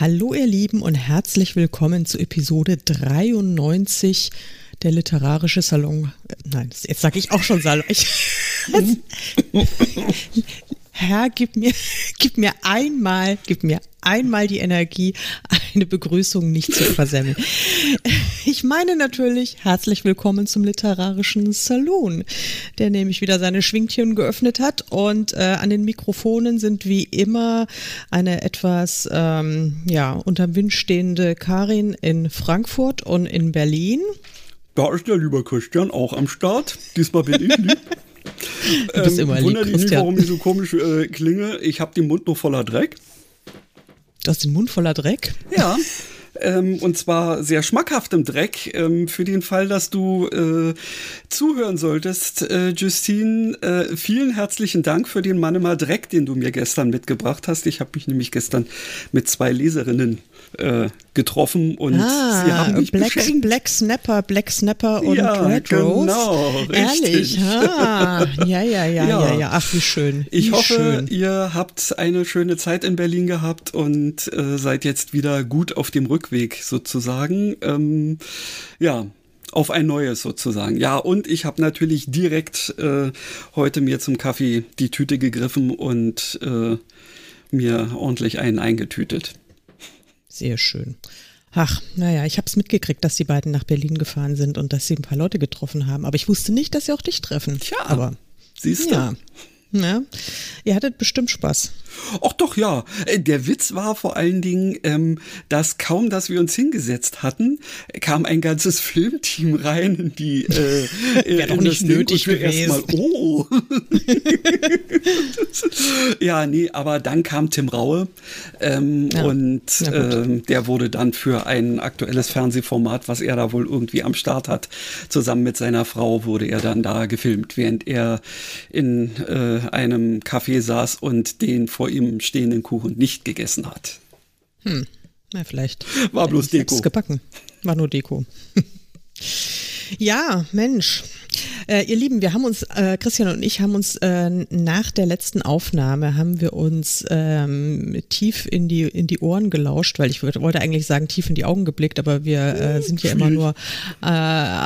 Hallo ihr Lieben und herzlich willkommen zu Episode 93 der literarische Salon. Äh, nein, jetzt sage ich auch schon Salon. Ich, Herr, gib mir, gib mir einmal, gib mir einmal die Energie, eine Begrüßung nicht zu versemmeln. Ich meine natürlich herzlich willkommen zum literarischen Salon, der nämlich wieder seine Schwingchen geöffnet hat und äh, an den Mikrofonen sind wie immer eine etwas ähm, ja unterm Wind stehende Karin in Frankfurt und in Berlin. Da ist der lieber Christian auch am Start. Diesmal bin ich lieb. Du bist immer ähm, lieb, Wundert dich nicht, Christian. warum ich so komisch äh, klinge. Ich habe den Mund noch voller Dreck. Du hast den Mund voller Dreck. Ja. Ähm, und zwar sehr schmackhaftem Dreck. Ähm, für den Fall, dass du äh, zuhören solltest, äh, Justine, äh, vielen herzlichen Dank für den Mannemal Dreck, den du mir gestern mitgebracht hast. Ich habe mich nämlich gestern mit zwei Leserinnen äh, getroffen und sie haben mich Ah, Black, beschenkt. Black Snapper, Black Snapper und Ja, Red Rose. genau, Ehrlich, richtig. ah, ja, ja, ja, ja, Ja. Ach, wie schön. Ich wie hoffe, schön. ihr habt eine schöne Zeit in Berlin gehabt und äh, seid jetzt wieder gut auf dem Rückweg sozusagen. Ähm, ja, auf ein neues sozusagen. Ja, und ich habe natürlich direkt äh, heute mir zum Kaffee die Tüte gegriffen und äh, mir ordentlich einen eingetütet. Sehr schön. Ach, naja, ich habe es mitgekriegt, dass die beiden nach Berlin gefahren sind und dass sie ein paar Leute getroffen haben. Aber ich wusste nicht, dass sie auch dich treffen. Tja, aber Siehst du? ja. ja. Ihr hattet bestimmt Spaß. Ach doch, ja. Äh, Der Witz war vor allen Dingen, ähm, dass kaum, dass wir uns hingesetzt hatten, kam ein ganzes Filmteam rein in die äh, Wär doch in nicht nötig gewesen. oh. ja, nee, aber dann kam Tim Raue ähm, Ja, und ähm, der wurde dann für ein aktuelles Fernsehformat, was er da wohl irgendwie am Start hat, zusammen mit seiner Frau wurde er dann da gefilmt, während er in äh, einem Café saß und den vor ihm stehenden Kuchen nicht gegessen hat. Na, vielleicht. War bloß Deko. gebacken. War nur Deko. ja, Mensch. Äh, ihr Lieben, wir haben uns, äh, Christian und ich haben uns äh, nach der letzten Aufnahme haben wir uns ähm, tief in die in die Ohren gelauscht, weil ich würd- wollte eigentlich sagen tief in die Augen geblickt, aber wir äh, sind ja immer nur äh,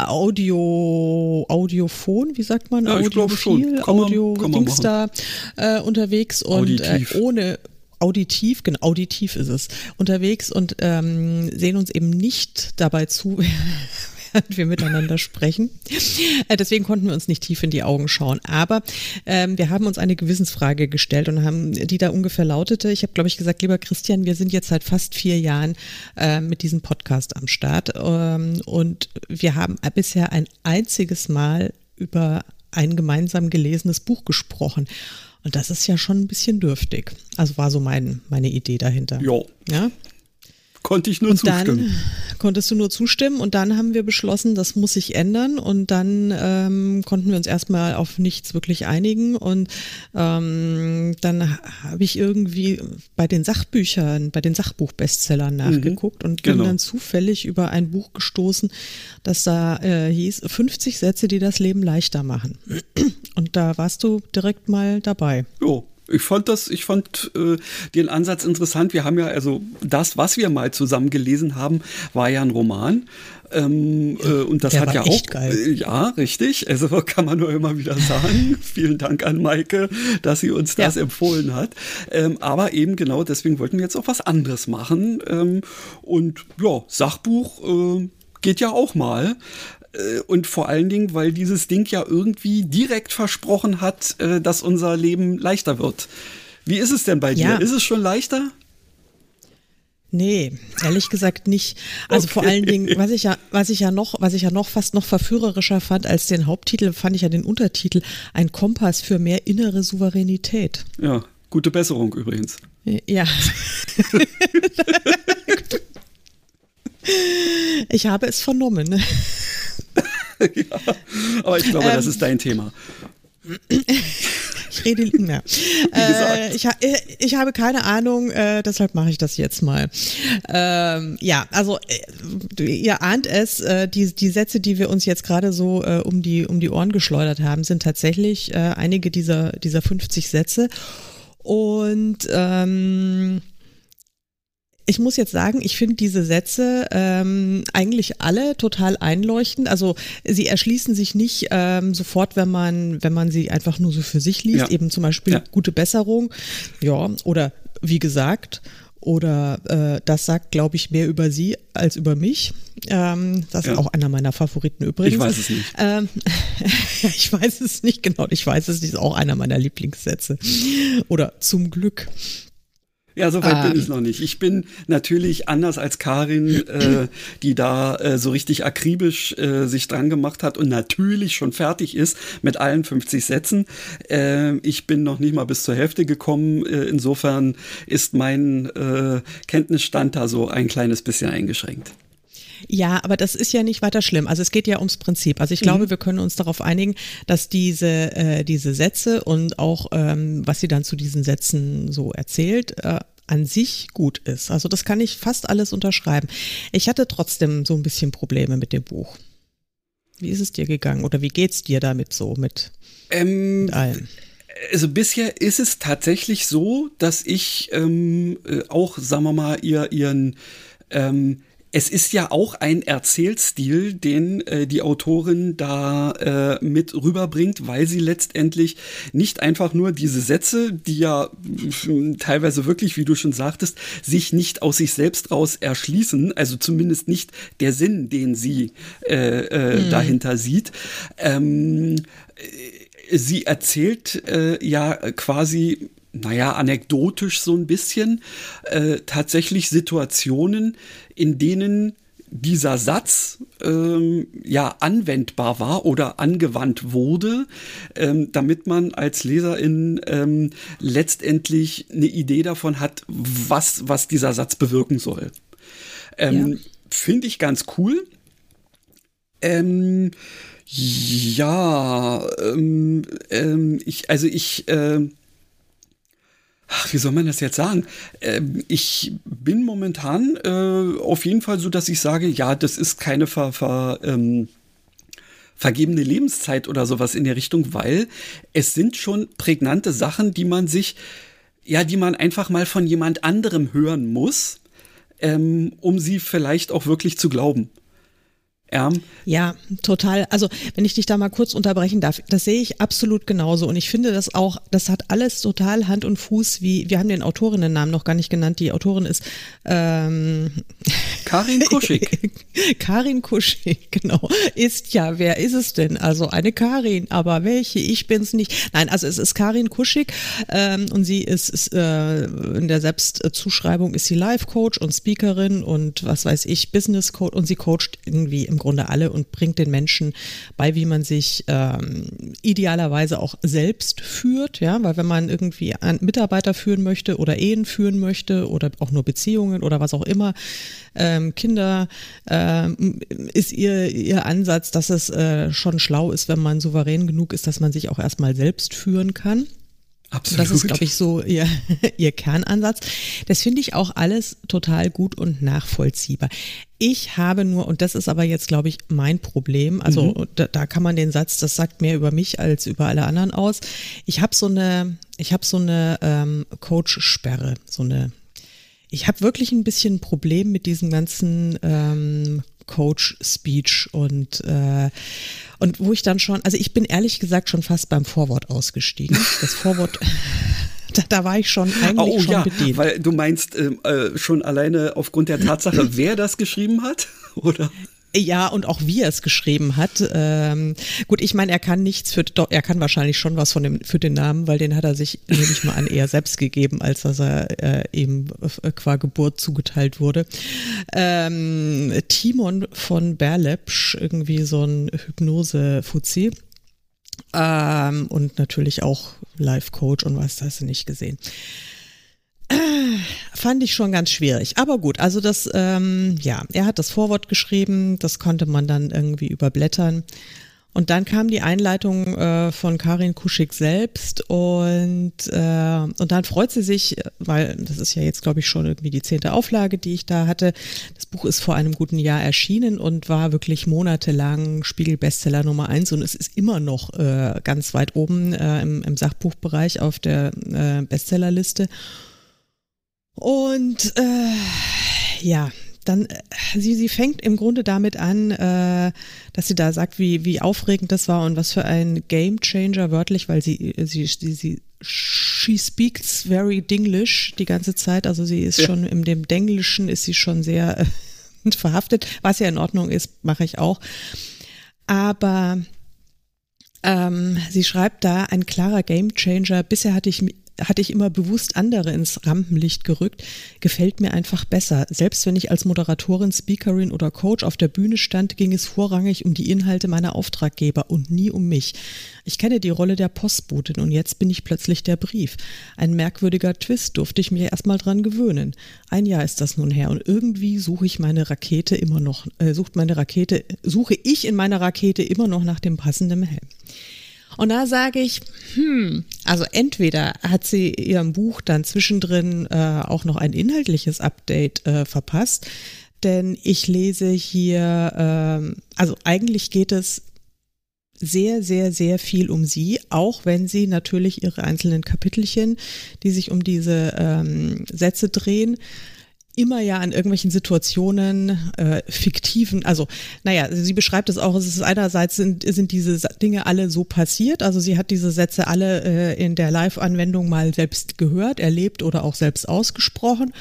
Audio Audiophon, wie sagt man? Ja. Audiophil, Audio Dings da äh, unterwegs und ohne auditiv, genau, auditiv ist es, unterwegs und ähm, sehen uns eben nicht dabei zu, während wir miteinander sprechen. Äh, deswegen konnten wir uns nicht tief in die Augen schauen. Aber ähm, wir haben uns eine Gewissensfrage gestellt und haben, die da ungefähr lautete, ich habe, glaube ich, gesagt, lieber Christian, wir sind jetzt seit fast vier Jahren äh, mit diesem Podcast am Start ähm, und wir haben bisher ein einziges Mal über ein gemeinsam gelesenes Buch gesprochen. Und das ist ja schon ein bisschen dürftig. Also war so mein, meine Idee dahinter. Jo, Ja. Konnte ich nur Und zustimmen. dann konntest du nur zustimmen und dann haben wir beschlossen, das muss sich ändern und dann ähm, konnten wir uns erstmal auf nichts wirklich einigen und ähm, dann ha- habe ich irgendwie bei den Sachbüchern, bei den Sachbuchbestsellern nachgeguckt und bin genau. dann zufällig über ein Buch gestoßen, das da äh, hieß 50 Sätze, die das Leben leichter machen. Und da warst du direkt mal dabei. Jo. Ich fand das, ich fand äh, den Ansatz interessant. Wir haben ja, also das, was wir mal zusammen gelesen haben, war ja ein Roman. Ähm, äh, und das der hat ja auch. geil. Äh, ja, richtig. Also kann man nur immer wieder sagen. Vielen Dank an Maike, dass sie uns das Ja. empfohlen hat. Ähm, aber eben genau deswegen wollten wir jetzt auch was anderes machen. Ähm, und ja, Sachbuch äh, geht ja auch mal. Äh, Und vor allen Dingen, weil dieses Ding ja irgendwie direkt versprochen hat, äh, dass unser Leben leichter wird. Wie ist es denn bei Ja. dir? Ist es schon leichter? Nee, ehrlich gesagt nicht. Also vor allen Dingen, was ich ja, was ich ja noch, was ich ja noch fast noch verführerischer fand als den Haupttitel, fand ich ja den Untertitel Ein Kompass für mehr innere Souveränität. Ja, gute Besserung übrigens. Ja. ich habe es vernommen. ja, aber ich glaube, ähm, das ist dein Thema. Ich rede, ja. Äh, ich, äh, ich, habe keine Ahnung, äh, deshalb mache ich das jetzt mal. Ähm, ja, also äh, ihr ahnt es, äh, die, die Sätze, die wir uns jetzt gerade so äh, um, die, um die Ohren geschleudert haben, sind tatsächlich einige dieser, dieser 50 Sätze. Und ähm, ich muss jetzt sagen, ich finde diese Sätze ähm, eigentlich alle total einleuchtend. Also sie erschließen sich nicht ähm, sofort, wenn man, wenn man sie einfach nur so für sich liest. Ja. Eben zum Beispiel ja. gute Besserung, ja, oder wie gesagt, oder äh, das sagt, glaube ich, mehr über sie als über mich. Ähm, das ja. ist auch einer meiner Favoriten übrigens. Ich weiß es nicht. Ähm, ich weiß es nicht genau. Ich weiß es nicht. Ist auch einer meiner Lieblingssätze. Oder zum Glück. Ja, soweit ähm. bin ich ähm. noch nicht. Ich bin natürlich anders als Karin, äh, die da äh, so richtig akribisch äh, sich dran gemacht hat und natürlich schon fertig ist mit allen 50 Sätzen. Äh, ich bin noch nicht mal bis zur Hälfte gekommen. Äh, insofern ist mein äh, Kenntnisstand da so ein kleines bisschen eingeschränkt. Ja, aber das ist ja nicht weiter schlimm. Also es geht ja ums Prinzip. Also ich glaube, mhm. wir können uns darauf einigen, dass diese, äh, diese Sätze und auch ähm, was sie dann zu diesen Sätzen so erzählt, äh, an sich gut ist. Also das kann ich fast alles unterschreiben. Ich hatte trotzdem so ein bisschen Probleme mit dem Buch. Wie ist es dir gegangen oder wie geht's dir damit so mit, ähm, mit allem? Also bisher ist es tatsächlich so, dass ich ähm, äh, auch, sagen wir mal, ihr, ihren ähm, es ist ja auch ein Erzählstil, den äh, die Autorin da äh, mit rüberbringt, weil sie letztendlich nicht einfach nur diese Sätze, die ja teilweise wirklich, wie du schon sagtest, sich nicht aus sich selbst raus erschließen, also zumindest nicht der Sinn, den sie äh, äh, mhm. dahinter sieht. Ähm, äh, sie erzählt äh, ja quasi naja, anekdotisch so ein bisschen, äh, tatsächlich Situationen, in denen dieser Satz ähm, ja anwendbar war oder angewandt wurde, ähm, damit man als Leserin ähm, letztendlich eine Idee davon hat, was, was dieser Satz bewirken soll. Ähm, ja. Finde ich ganz cool. Ähm, ja, ähm, ähm, ich, also ich, äh, ach, wie soll man das jetzt sagen? Ähm, ich bin momentan äh, auf jeden Fall so, dass ich sage, ja, das ist keine ver, ver ähm, vergebene Lebenszeit oder sowas in der Richtung, weil es sind schon prägnante Sachen, die man sich, ja, die man einfach mal von jemand anderem hören muss, ähm, um sie vielleicht auch wirklich zu glauben. Ja. ja, total. Also, wenn ich dich da mal kurz unterbrechen darf, das sehe ich absolut genauso. Und ich finde das auch, das hat alles total Hand und Fuß, wie, wir haben den Autorinnennamen noch gar nicht genannt. Die Autorin ist ähm, Karin Kuschig. Karin Kuschig, genau. Ist ja, wer ist es denn? Also eine Karin, aber welche? Ich bin's nicht. Nein, also es ist Karin Kuschig ähm, und sie ist, ist äh, in der Selbstzuschreibung ist sie Life Coach und Speakerin und was weiß ich, Business Coach und sie coacht irgendwie im Grunde alle und bringt den Menschen bei, wie man sich ähm, idealerweise auch selbst führt, ja, weil wenn man irgendwie einen Mitarbeiter führen möchte oder Ehen führen möchte oder auch nur Beziehungen oder was auch immer, ähm, Kinder, ähm, ist ihr, ihr Ansatz, dass es äh, schon schlau ist, wenn man souverän genug ist, dass man sich auch erstmal selbst führen kann. Absolut. Das ist, glaube ich, so ihr, ihr Kernansatz. Das finde ich auch alles total gut und nachvollziehbar. Ich habe nur, und das ist aber jetzt, glaube ich, mein Problem, also mhm. da, da, kann man den Satz, das sagt mehr über mich als über alle anderen aus. Ich habe so eine, ich habe so eine ähm, Coach-Sperre, so eine ich habe wirklich ein bisschen ein Problem mit diesem ganzen ähm, Coach-Speech und, äh, und wo ich dann schon, also ich bin ehrlich gesagt schon fast beim Vorwort ausgestiegen. Das Vorwort. Da, da, war ich schon eigentlich oh, schon ja, bedient. Weil du meinst ähm, äh, schon alleine aufgrund der Tatsache, wer das geschrieben hat, oder? Ja, und auch wie er es geschrieben hat. Ähm, gut, ich meine, er kann nichts für, doch, er kann wahrscheinlich schon was von dem, für den Namen, weil den hat er sich, nehme ich mal an, eher selbst gegeben, als dass er äh, ihm äh, qua Geburt zugeteilt wurde. Ähm, Timon von Berlepsch, irgendwie so ein Hypnose-Fuzzi. Ähm, und natürlich auch Life-Coach und was hast du nicht gesehen. fand ich schon ganz schwierig. Aber gut, also das, ähm, ja, er hat das Vorwort geschrieben, das konnte man dann irgendwie überblättern. Und dann kam die Einleitung äh, von Karin Kuschig selbst und, äh, und dann freut sie sich, weil das ist ja jetzt, glaube ich, schon irgendwie die zehnte Auflage, die ich da hatte. Das Buch ist vor einem guten Jahr erschienen und war wirklich monatelang Spiegel-Bestseller Nummer eins und es ist immer noch äh, ganz weit oben äh, im, im Sachbuchbereich auf der äh, Bestsellerliste. Und äh, ja, dann äh, sie, sie fängt im Grunde damit an, äh, dass sie da sagt, wie, wie aufregend das war und was für ein Game Changer wörtlich, weil sie, sie, sie, sie she speaks very Dinglish die ganze Zeit, also sie ist ja. schon in dem Denglischen ist sie schon sehr äh, verhaftet, was ja in Ordnung ist, mache ich auch. Aber ähm, sie schreibt da ein klarer Game Changer. Bisher hatte ich hatte ich immer bewusst andere ins Rampenlicht gerückt, gefällt mir einfach besser. Selbst wenn ich als Moderatorin, Speakerin oder Coach auf der Bühne stand, ging es vorrangig um die Inhalte meiner Auftraggeber und nie um mich. Ich kenne die Rolle der Postbotin und jetzt bin ich plötzlich der Brief. Ein merkwürdiger Twist durfte ich mir erstmal dran gewöhnen. Ein Jahr ist das nun her und irgendwie suche ich meine Rakete immer noch, äh, sucht meine Rakete, suche ich in meiner Rakete immer noch nach dem passenden Helm. Und da sage ich, hm, also entweder hat sie ihrem Buch dann zwischendrin äh, auch noch ein inhaltliches Update äh, verpasst, denn ich lese hier, äh, also eigentlich geht es sehr, sehr, sehr viel um sie, auch wenn sie natürlich ihre einzelnen Kapitelchen, die sich um diese ähm, Sätze drehen, immer ja an irgendwelchen Situationen äh, fiktiven, also naja, sie beschreibt es auch, es ist einerseits sind, sind diese Dinge alle so passiert, also sie hat diese Sätze alle äh, in der Live-Anwendung mal selbst gehört, erlebt oder auch selbst ausgesprochen.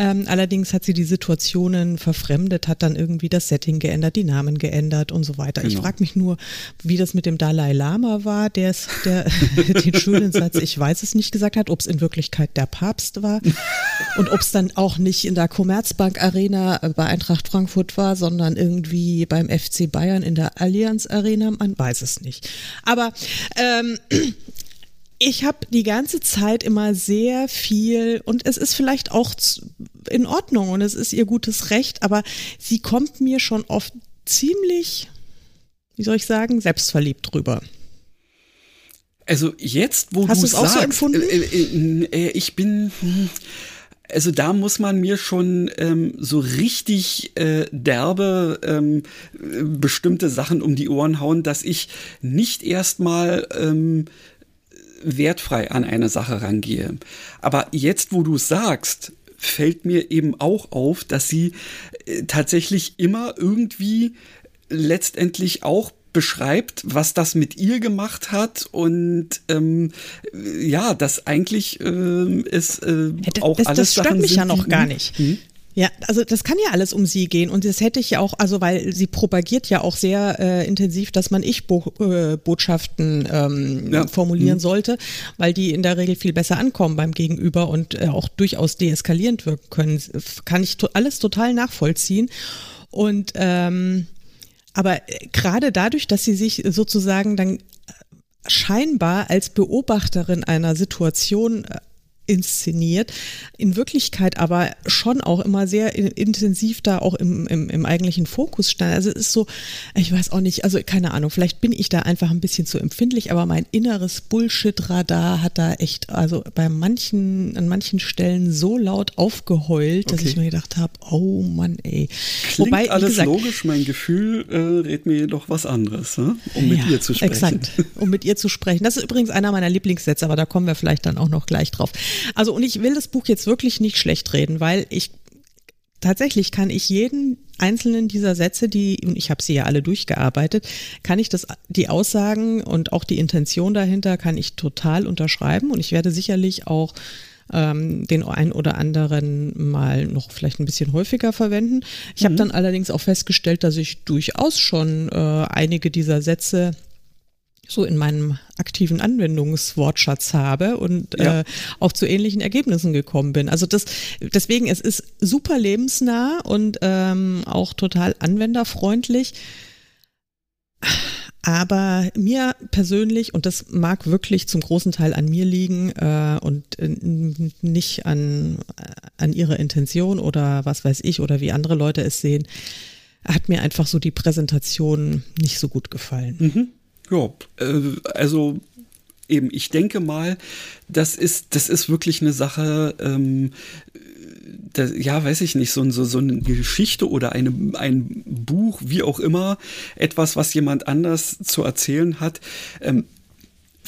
Ähm, allerdings hat sie die Situationen verfremdet, hat dann irgendwie das Setting geändert, die Namen geändert und so weiter. Genau. Ich frage mich nur, wie das mit dem Dalai Lama war, der, der den schönen Satz, ich weiß es nicht gesagt hat, ob es in Wirklichkeit der Papst war und ob es dann auch nicht in der Commerzbank Arena bei Eintracht Frankfurt war, sondern irgendwie beim FC Bayern in der Allianz Arena, man weiß es nicht. Aber ähm, ich habe die ganze Zeit immer sehr viel und es ist vielleicht auch in Ordnung und es ist ihr gutes Recht, aber sie kommt mir schon oft ziemlich, wie soll ich sagen, selbstverliebt drüber. Also jetzt, wo Hast du es auch so empfunden? Äh, äh, äh, ich bin, hm, also da muss man mir schon ähm, so richtig äh, derbe ähm, bestimmte Sachen um die Ohren hauen, dass ich nicht erstmal ähm, wertfrei an eine Sache rangehe. Aber jetzt, wo du es sagst, fällt mir eben auch auf, dass sie äh, tatsächlich immer irgendwie letztendlich auch beschreibt, was das mit ihr gemacht hat und ähm, ja, das eigentlich ähm, ist äh, auch das, alles das stört Sachen mich sind, ja noch gar nicht. Hm? Ja, also das kann ja alles um sie gehen und das hätte ich ja auch, also weil sie propagiert ja auch sehr äh, intensiv, dass man Ich-Botschaften äh, ähm, ja. formulieren mhm. sollte, weil die in der Regel viel besser ankommen beim Gegenüber und äh, auch durchaus deeskalierend wirken können. Kann ich to alles total nachvollziehen und ähm, aber äh, gerade dadurch, dass sie sich sozusagen dann scheinbar als Beobachterin einer Situation äh, inszeniert, in Wirklichkeit aber schon auch immer sehr intensiv da auch im, im, im eigentlichen Fokus stand. Also es ist so, ich weiß auch nicht, also keine Ahnung, vielleicht bin ich da einfach ein bisschen zu empfindlich, aber mein inneres Bullshit-Radar hat da echt, also bei manchen, an manchen Stellen so laut aufgeheult, okay. dass ich mir gedacht habe, oh Mann, ey. Klingt Wobei, alles gesagt, logisch, mein Gefühl äh, rät mir jedoch was anderes, ne? um mit ja, ihr zu sprechen. Exakt, um mit ihr zu sprechen. Das ist übrigens einer meiner Lieblingssätze, aber da kommen wir vielleicht dann auch noch gleich drauf. Also und ich will das Buch jetzt wirklich nicht schlecht reden, weil ich tatsächlich kann ich jeden einzelnen dieser Sätze, die, und ich habe sie ja alle durchgearbeitet, kann ich das, die Aussagen und auch die Intention dahinter kann ich total unterschreiben und ich werde sicherlich auch ähm, den einen oder anderen mal noch vielleicht ein bisschen häufiger verwenden. Ich mhm. habe dann allerdings auch festgestellt, dass ich durchaus schon äh, einige dieser Sätze so in meinem aktiven Anwendungswortschatz habe und ja. äh, auch zu ähnlichen Ergebnissen gekommen bin. Also das, deswegen, es ist super lebensnah und ähm, auch total anwenderfreundlich. Aber mir persönlich, und das mag wirklich zum großen Teil an mir liegen äh, und äh, nicht an, an ihrer Intention oder was weiß ich oder wie andere Leute es sehen, hat mir einfach so die Präsentation nicht so gut gefallen. Mhm. Ja, äh, also eben, ich denke mal, das ist, das ist wirklich eine Sache, ähm, das, ja, weiß ich nicht, so, so, so eine Geschichte oder eine, ein Buch, wie auch immer, etwas, was jemand anders zu erzählen hat, ähm,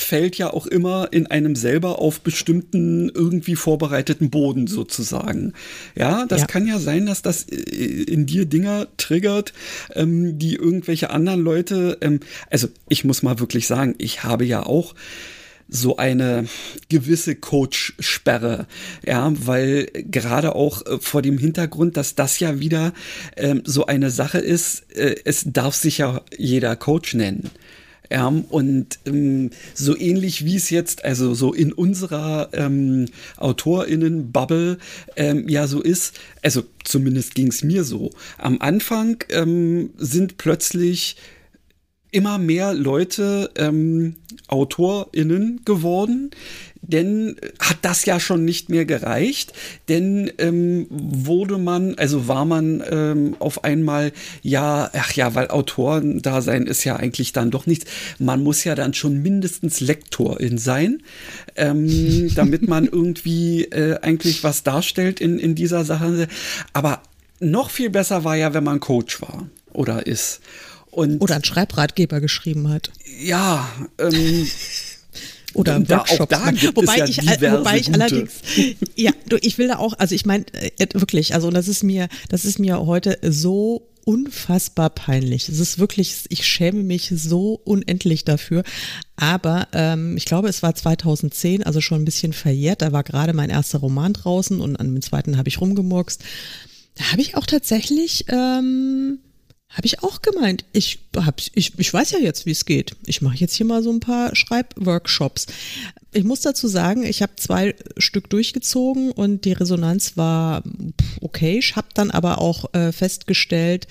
fällt ja auch immer in einem selber auf bestimmten irgendwie vorbereiteten Boden sozusagen. Ja, das ja. kann ja sein, dass das äh, in dir Dinger triggert, ähm, die irgendwelche anderen Leute, ähm, also ich muss mal wirklich sagen, ich habe ja auch so eine gewisse Coach-Sperre, ja, weil gerade auch äh, vor dem Hintergrund, dass das ja wieder ähm, so eine Sache ist, äh, es darf sich ja jeder Coach nennen. Ja, und ähm, so ähnlich wie es jetzt, also so in unserer ähm, AutorInnen-Bubble ähm, ja so ist, also zumindest ging es mir so. Am Anfang ähm, sind plötzlich immer mehr Leute ähm, AutorInnen geworden, denn hat das ja schon nicht mehr gereicht, denn ähm, wurde man, also war man ähm, auf einmal, ja, ach ja, weil Autoren-Dasein ist ja eigentlich dann doch nichts, man muss ja dann schon mindestens Lektorin sein, ähm, damit man irgendwie äh, eigentlich was darstellt in, in dieser Sache. Aber noch viel besser war ja, wenn man Coach war oder ist. Und Oder einen Schreibratgeber geschrieben hat. Ja, ähm, oder da, Workshops. Da wobei, ja ich, wobei ich allerdings, ja, du, ich will da auch, also ich meine äh, wirklich, also das ist mir, das ist mir heute so unfassbar peinlich. Es ist wirklich, ich schäme mich so unendlich dafür. Aber ähm, ich glaube, es war 2010, also schon ein bisschen verjährt. Da war gerade mein erster Roman draußen und an dem zweiten habe ich rumgemurkst. Da habe ich auch tatsächlich ähm, habe ich auch gemeint. Ich, hab, ich, ich weiß ja jetzt, wie es geht. Ich mache jetzt hier mal so ein paar Schreibworkshops. Ich muss dazu sagen, ich habe zwei Stück durchgezogen und die Resonanz war okay. Ich habe dann aber auch äh, festgestellt,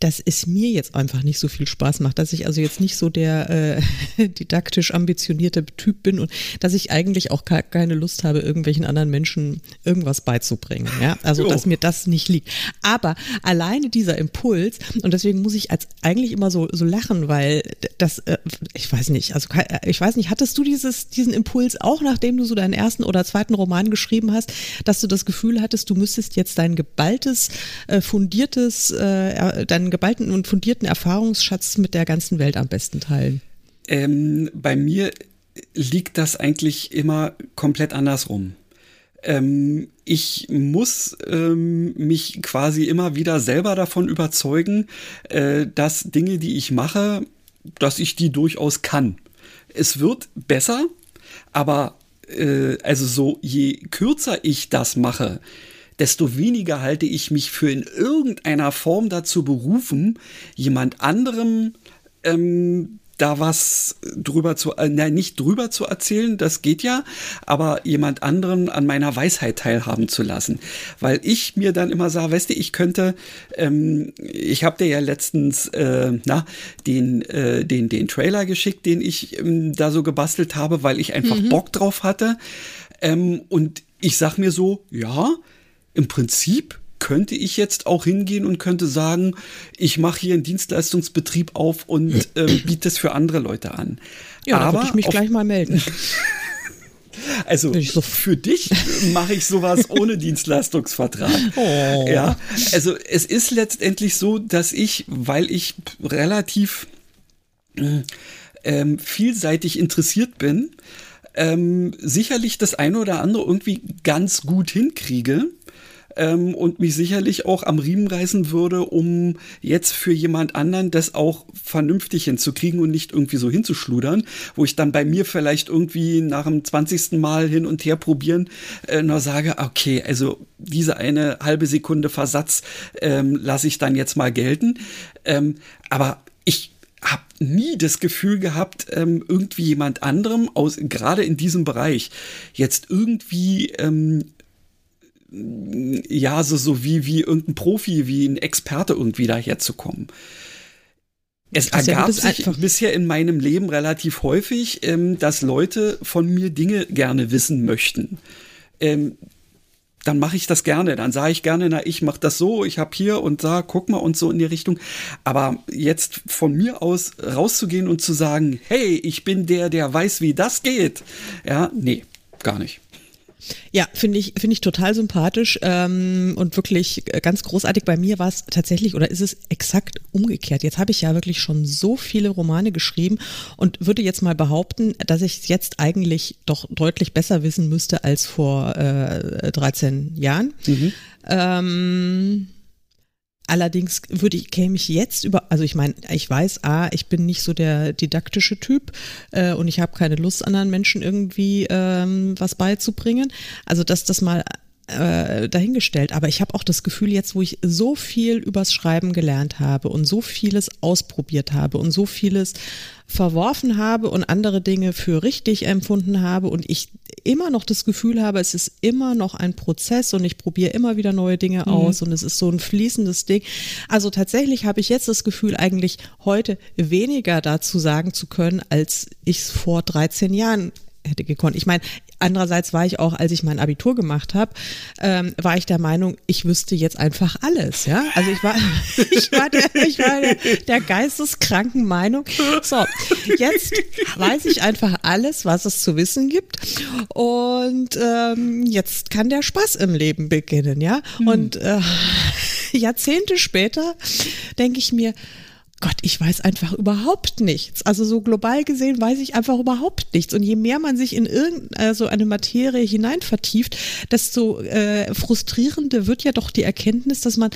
dass es mir jetzt einfach nicht so viel Spaß macht, dass ich also jetzt nicht so der äh, didaktisch ambitionierte Typ bin und dass ich eigentlich auch keine Lust habe, irgendwelchen anderen Menschen irgendwas beizubringen. Ja, also dass mir das nicht liegt. Aber alleine dieser Impuls und deswegen muss ich als eigentlich immer so so lachen, weil das, äh, ich weiß nicht, also äh, ich weiß nicht, hattest du dieses diesen Impuls auch, nachdem du so deinen ersten oder zweiten Roman geschrieben hast, dass du das Gefühl hattest, du müsstest jetzt dein geballtes, äh, fundiertes, äh, dein geballten und fundierten Erfahrungsschatz mit der ganzen Welt am besten teilen? Ähm, bei mir liegt das eigentlich immer komplett andersrum. Ähm, ich muss ähm, mich quasi immer wieder selber davon überzeugen, äh, dass Dinge, die ich mache, dass ich die durchaus kann. Es wird besser, aber äh, also so je kürzer ich das mache, desto weniger halte ich mich für in irgendeiner Form dazu berufen, jemand anderem ähm, da was drüber zu, äh, nein, nicht drüber zu erzählen, das geht ja, aber jemand anderen an meiner Weisheit teilhaben zu lassen. Weil ich mir dann immer sage, weißt du, ich könnte, ähm, ich habe dir ja letztens äh, na, den, äh, den, den Trailer geschickt, den ich ähm, da so gebastelt habe, weil ich einfach mhm. Bock drauf hatte. Ähm, und ich sag mir so, ja, im Prinzip könnte ich jetzt auch hingehen und könnte sagen, ich mache hier einen Dienstleistungsbetrieb auf und äh, biete es für andere Leute an. Ja, aber würde ich mich gleich mal melden. Also so für dich mache ich sowas ohne Dienstleistungsvertrag. Oh. Ja, also es ist letztendlich so, dass ich, weil ich relativ ähm, vielseitig interessiert bin, ähm, sicherlich das eine oder andere irgendwie ganz gut hinkriege ähm, und mich sicherlich auch am Riemen reißen würde, um jetzt für jemand anderen das auch vernünftig hinzukriegen und nicht irgendwie so hinzuschludern, wo ich dann bei mir vielleicht irgendwie nach dem 20. Mal hin und her probieren äh, nur sage, okay, also diese eine halbe Sekunde Versatz ähm, lasse ich dann jetzt mal gelten. Ähm, aber ich habe nie das Gefühl gehabt, ähm, irgendwie jemand anderem aus gerade in diesem Bereich jetzt irgendwie ähm, ja, so, so wie, wie irgendein Profi, wie ein Experte irgendwie daherzukommen. Es ergab sich bisher in meinem Leben relativ häufig, ähm, dass Leute von mir Dinge gerne wissen möchten. Ähm, dann mache ich das gerne. Dann sage ich gerne, na, ich mache das so, ich habe hier und da, guck mal und so in die Richtung. Aber jetzt von mir aus rauszugehen und zu sagen, hey, ich bin der, der weiß, wie das geht. Ja, nee, gar nicht. Ja, finde ich, finde ich total sympathisch ähm, und wirklich ganz großartig. Bei mir war es tatsächlich oder ist es exakt umgekehrt. Jetzt habe ich ja wirklich schon so viele Romane geschrieben und würde jetzt mal behaupten, dass ich es jetzt eigentlich doch deutlich besser wissen müsste als vor äh, 13 Jahren. Mhm. Ähm, Allerdings würde ich, käme ich jetzt über, also ich meine, ich weiß, ah, ich bin nicht so der didaktische Typ äh, und ich habe keine Lust, anderen Menschen irgendwie ähm, was beizubringen. Also dass das mal äh, dahingestellt. Aber ich habe auch das Gefühl, jetzt, wo ich so viel übers Schreiben gelernt habe und so vieles ausprobiert habe und so vieles verworfen habe und andere Dinge für richtig empfunden habe und ich immer noch das Gefühl habe, es ist immer noch ein Prozess und ich probiere immer wieder neue Dinge mhm. aus und es ist so ein fließendes Ding. Also tatsächlich habe ich jetzt das Gefühl, eigentlich heute weniger dazu sagen zu können, als ich es vor 13 Jahren hätte gekonnt. Ich meine, andererseits war ich auch, als ich mein Abitur gemacht habe, ähm, war ich der Meinung, ich wüsste jetzt einfach alles. Ja, also ich war, ich war der, ich war der, der geisteskranken Meinung. So, jetzt weiß ich einfach alles, was es zu wissen gibt, und ähm, jetzt kann der Spaß im Leben beginnen. Ja, hm. und äh, Jahrzehnte später denke ich mir, Gott, ich weiß einfach überhaupt nichts. Also so global gesehen weiß ich einfach überhaupt nichts. Und je mehr man sich in irgendeine so eine Materie hinein vertieft, desto äh, frustrierender wird ja doch die Erkenntnis, dass man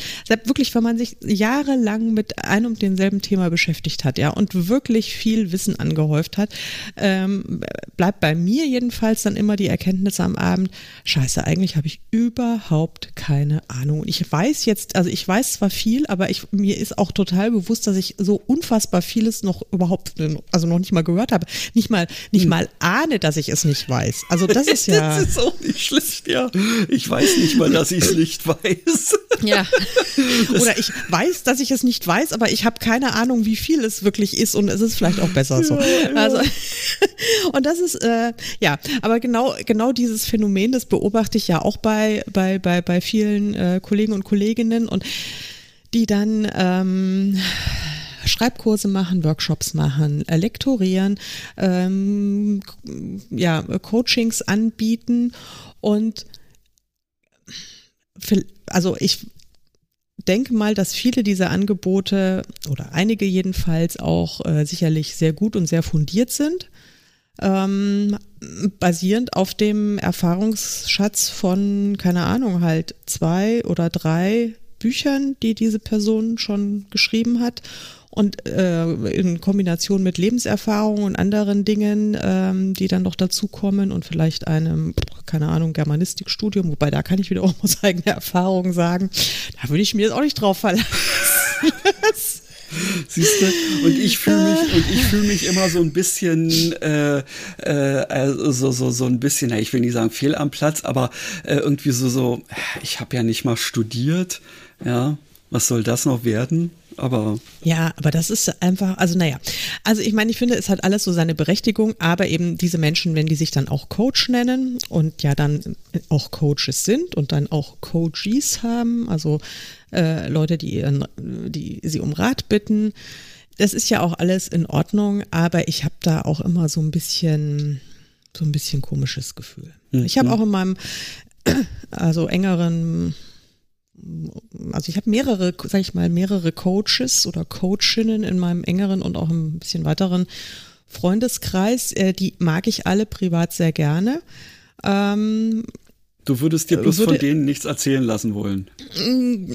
wirklich, wenn man sich jahrelang mit einem und demselben Thema beschäftigt hat, ja, und wirklich viel Wissen angehäuft hat, ähm, bleibt bei mir jedenfalls dann immer die Erkenntnis am Abend, scheiße, eigentlich habe ich überhaupt keine Ahnung. Und ich weiß jetzt, also ich weiß zwar viel, aber ich, mir ist auch total bewusst, dass ich so unfassbar vieles noch überhaupt, also noch nicht mal gehört habe, nicht mal, nicht hm. mal ahne, dass ich es nicht weiß. Also das ist ja. das ist auch nicht schlecht, ja. Ich weiß nicht mal, dass ich es nicht weiß. Ja. Oder ich weiß, dass ich es nicht weiß, aber ich habe keine Ahnung, wie viel es wirklich ist und es ist vielleicht auch besser so. Ja, ja. Also und das ist äh, ja, aber genau genau dieses Phänomen, das beobachte ich ja auch bei bei bei bei vielen äh, Kollegen und Kolleginnen und die dann ähm, Schreibkurse machen, Workshops machen, äh, lektorieren, ähm, ja, Coachings anbieten und also ich denke mal, dass viele dieser Angebote oder einige jedenfalls auch äh, sicherlich sehr gut und sehr fundiert sind. Ähm, basierend auf dem Erfahrungsschatz von, keine Ahnung, halt zwei oder drei Büchern, die diese Person schon geschrieben hat und äh, in Kombination mit Lebenserfahrung und anderen Dingen, ähm, die dann noch dazukommen und vielleicht einem, keine Ahnung, Germanistikstudium, wobei da kann ich wieder auch aus eigener Erfahrung sagen, da würde ich mir jetzt auch nicht drauf verlassen. Siehst du? Und ich fühle mich und ich fühle mich immer so ein bisschen äh, äh, also so so so ein bisschen, ich will nicht sagen fehl am Platz, aber äh, irgendwie so so. Ich habe ja nicht mal studiert, ja. Was soll das noch werden? Aber. Ja, aber das ist einfach, also naja. Also ich meine, ich finde, es hat alles so seine Berechtigung, aber eben diese Menschen, wenn die sich dann auch Coach nennen und ja dann auch Coaches sind und dann auch Coaches haben, also äh, Leute, die, ihren, die sie um Rat bitten, das ist ja auch alles in Ordnung, aber ich habe da auch immer so ein bisschen, so ein bisschen komisches Gefühl. Mhm. Ich habe auch in meinem, also engeren also ich habe mehrere, sag ich mal, mehrere Coaches oder Coachinnen in meinem engeren und auch ein bisschen weiteren Freundeskreis. Äh, die mag ich alle privat sehr gerne. Ähm, Du würdest dir bloß würde, von denen nichts erzählen lassen wollen. Mm,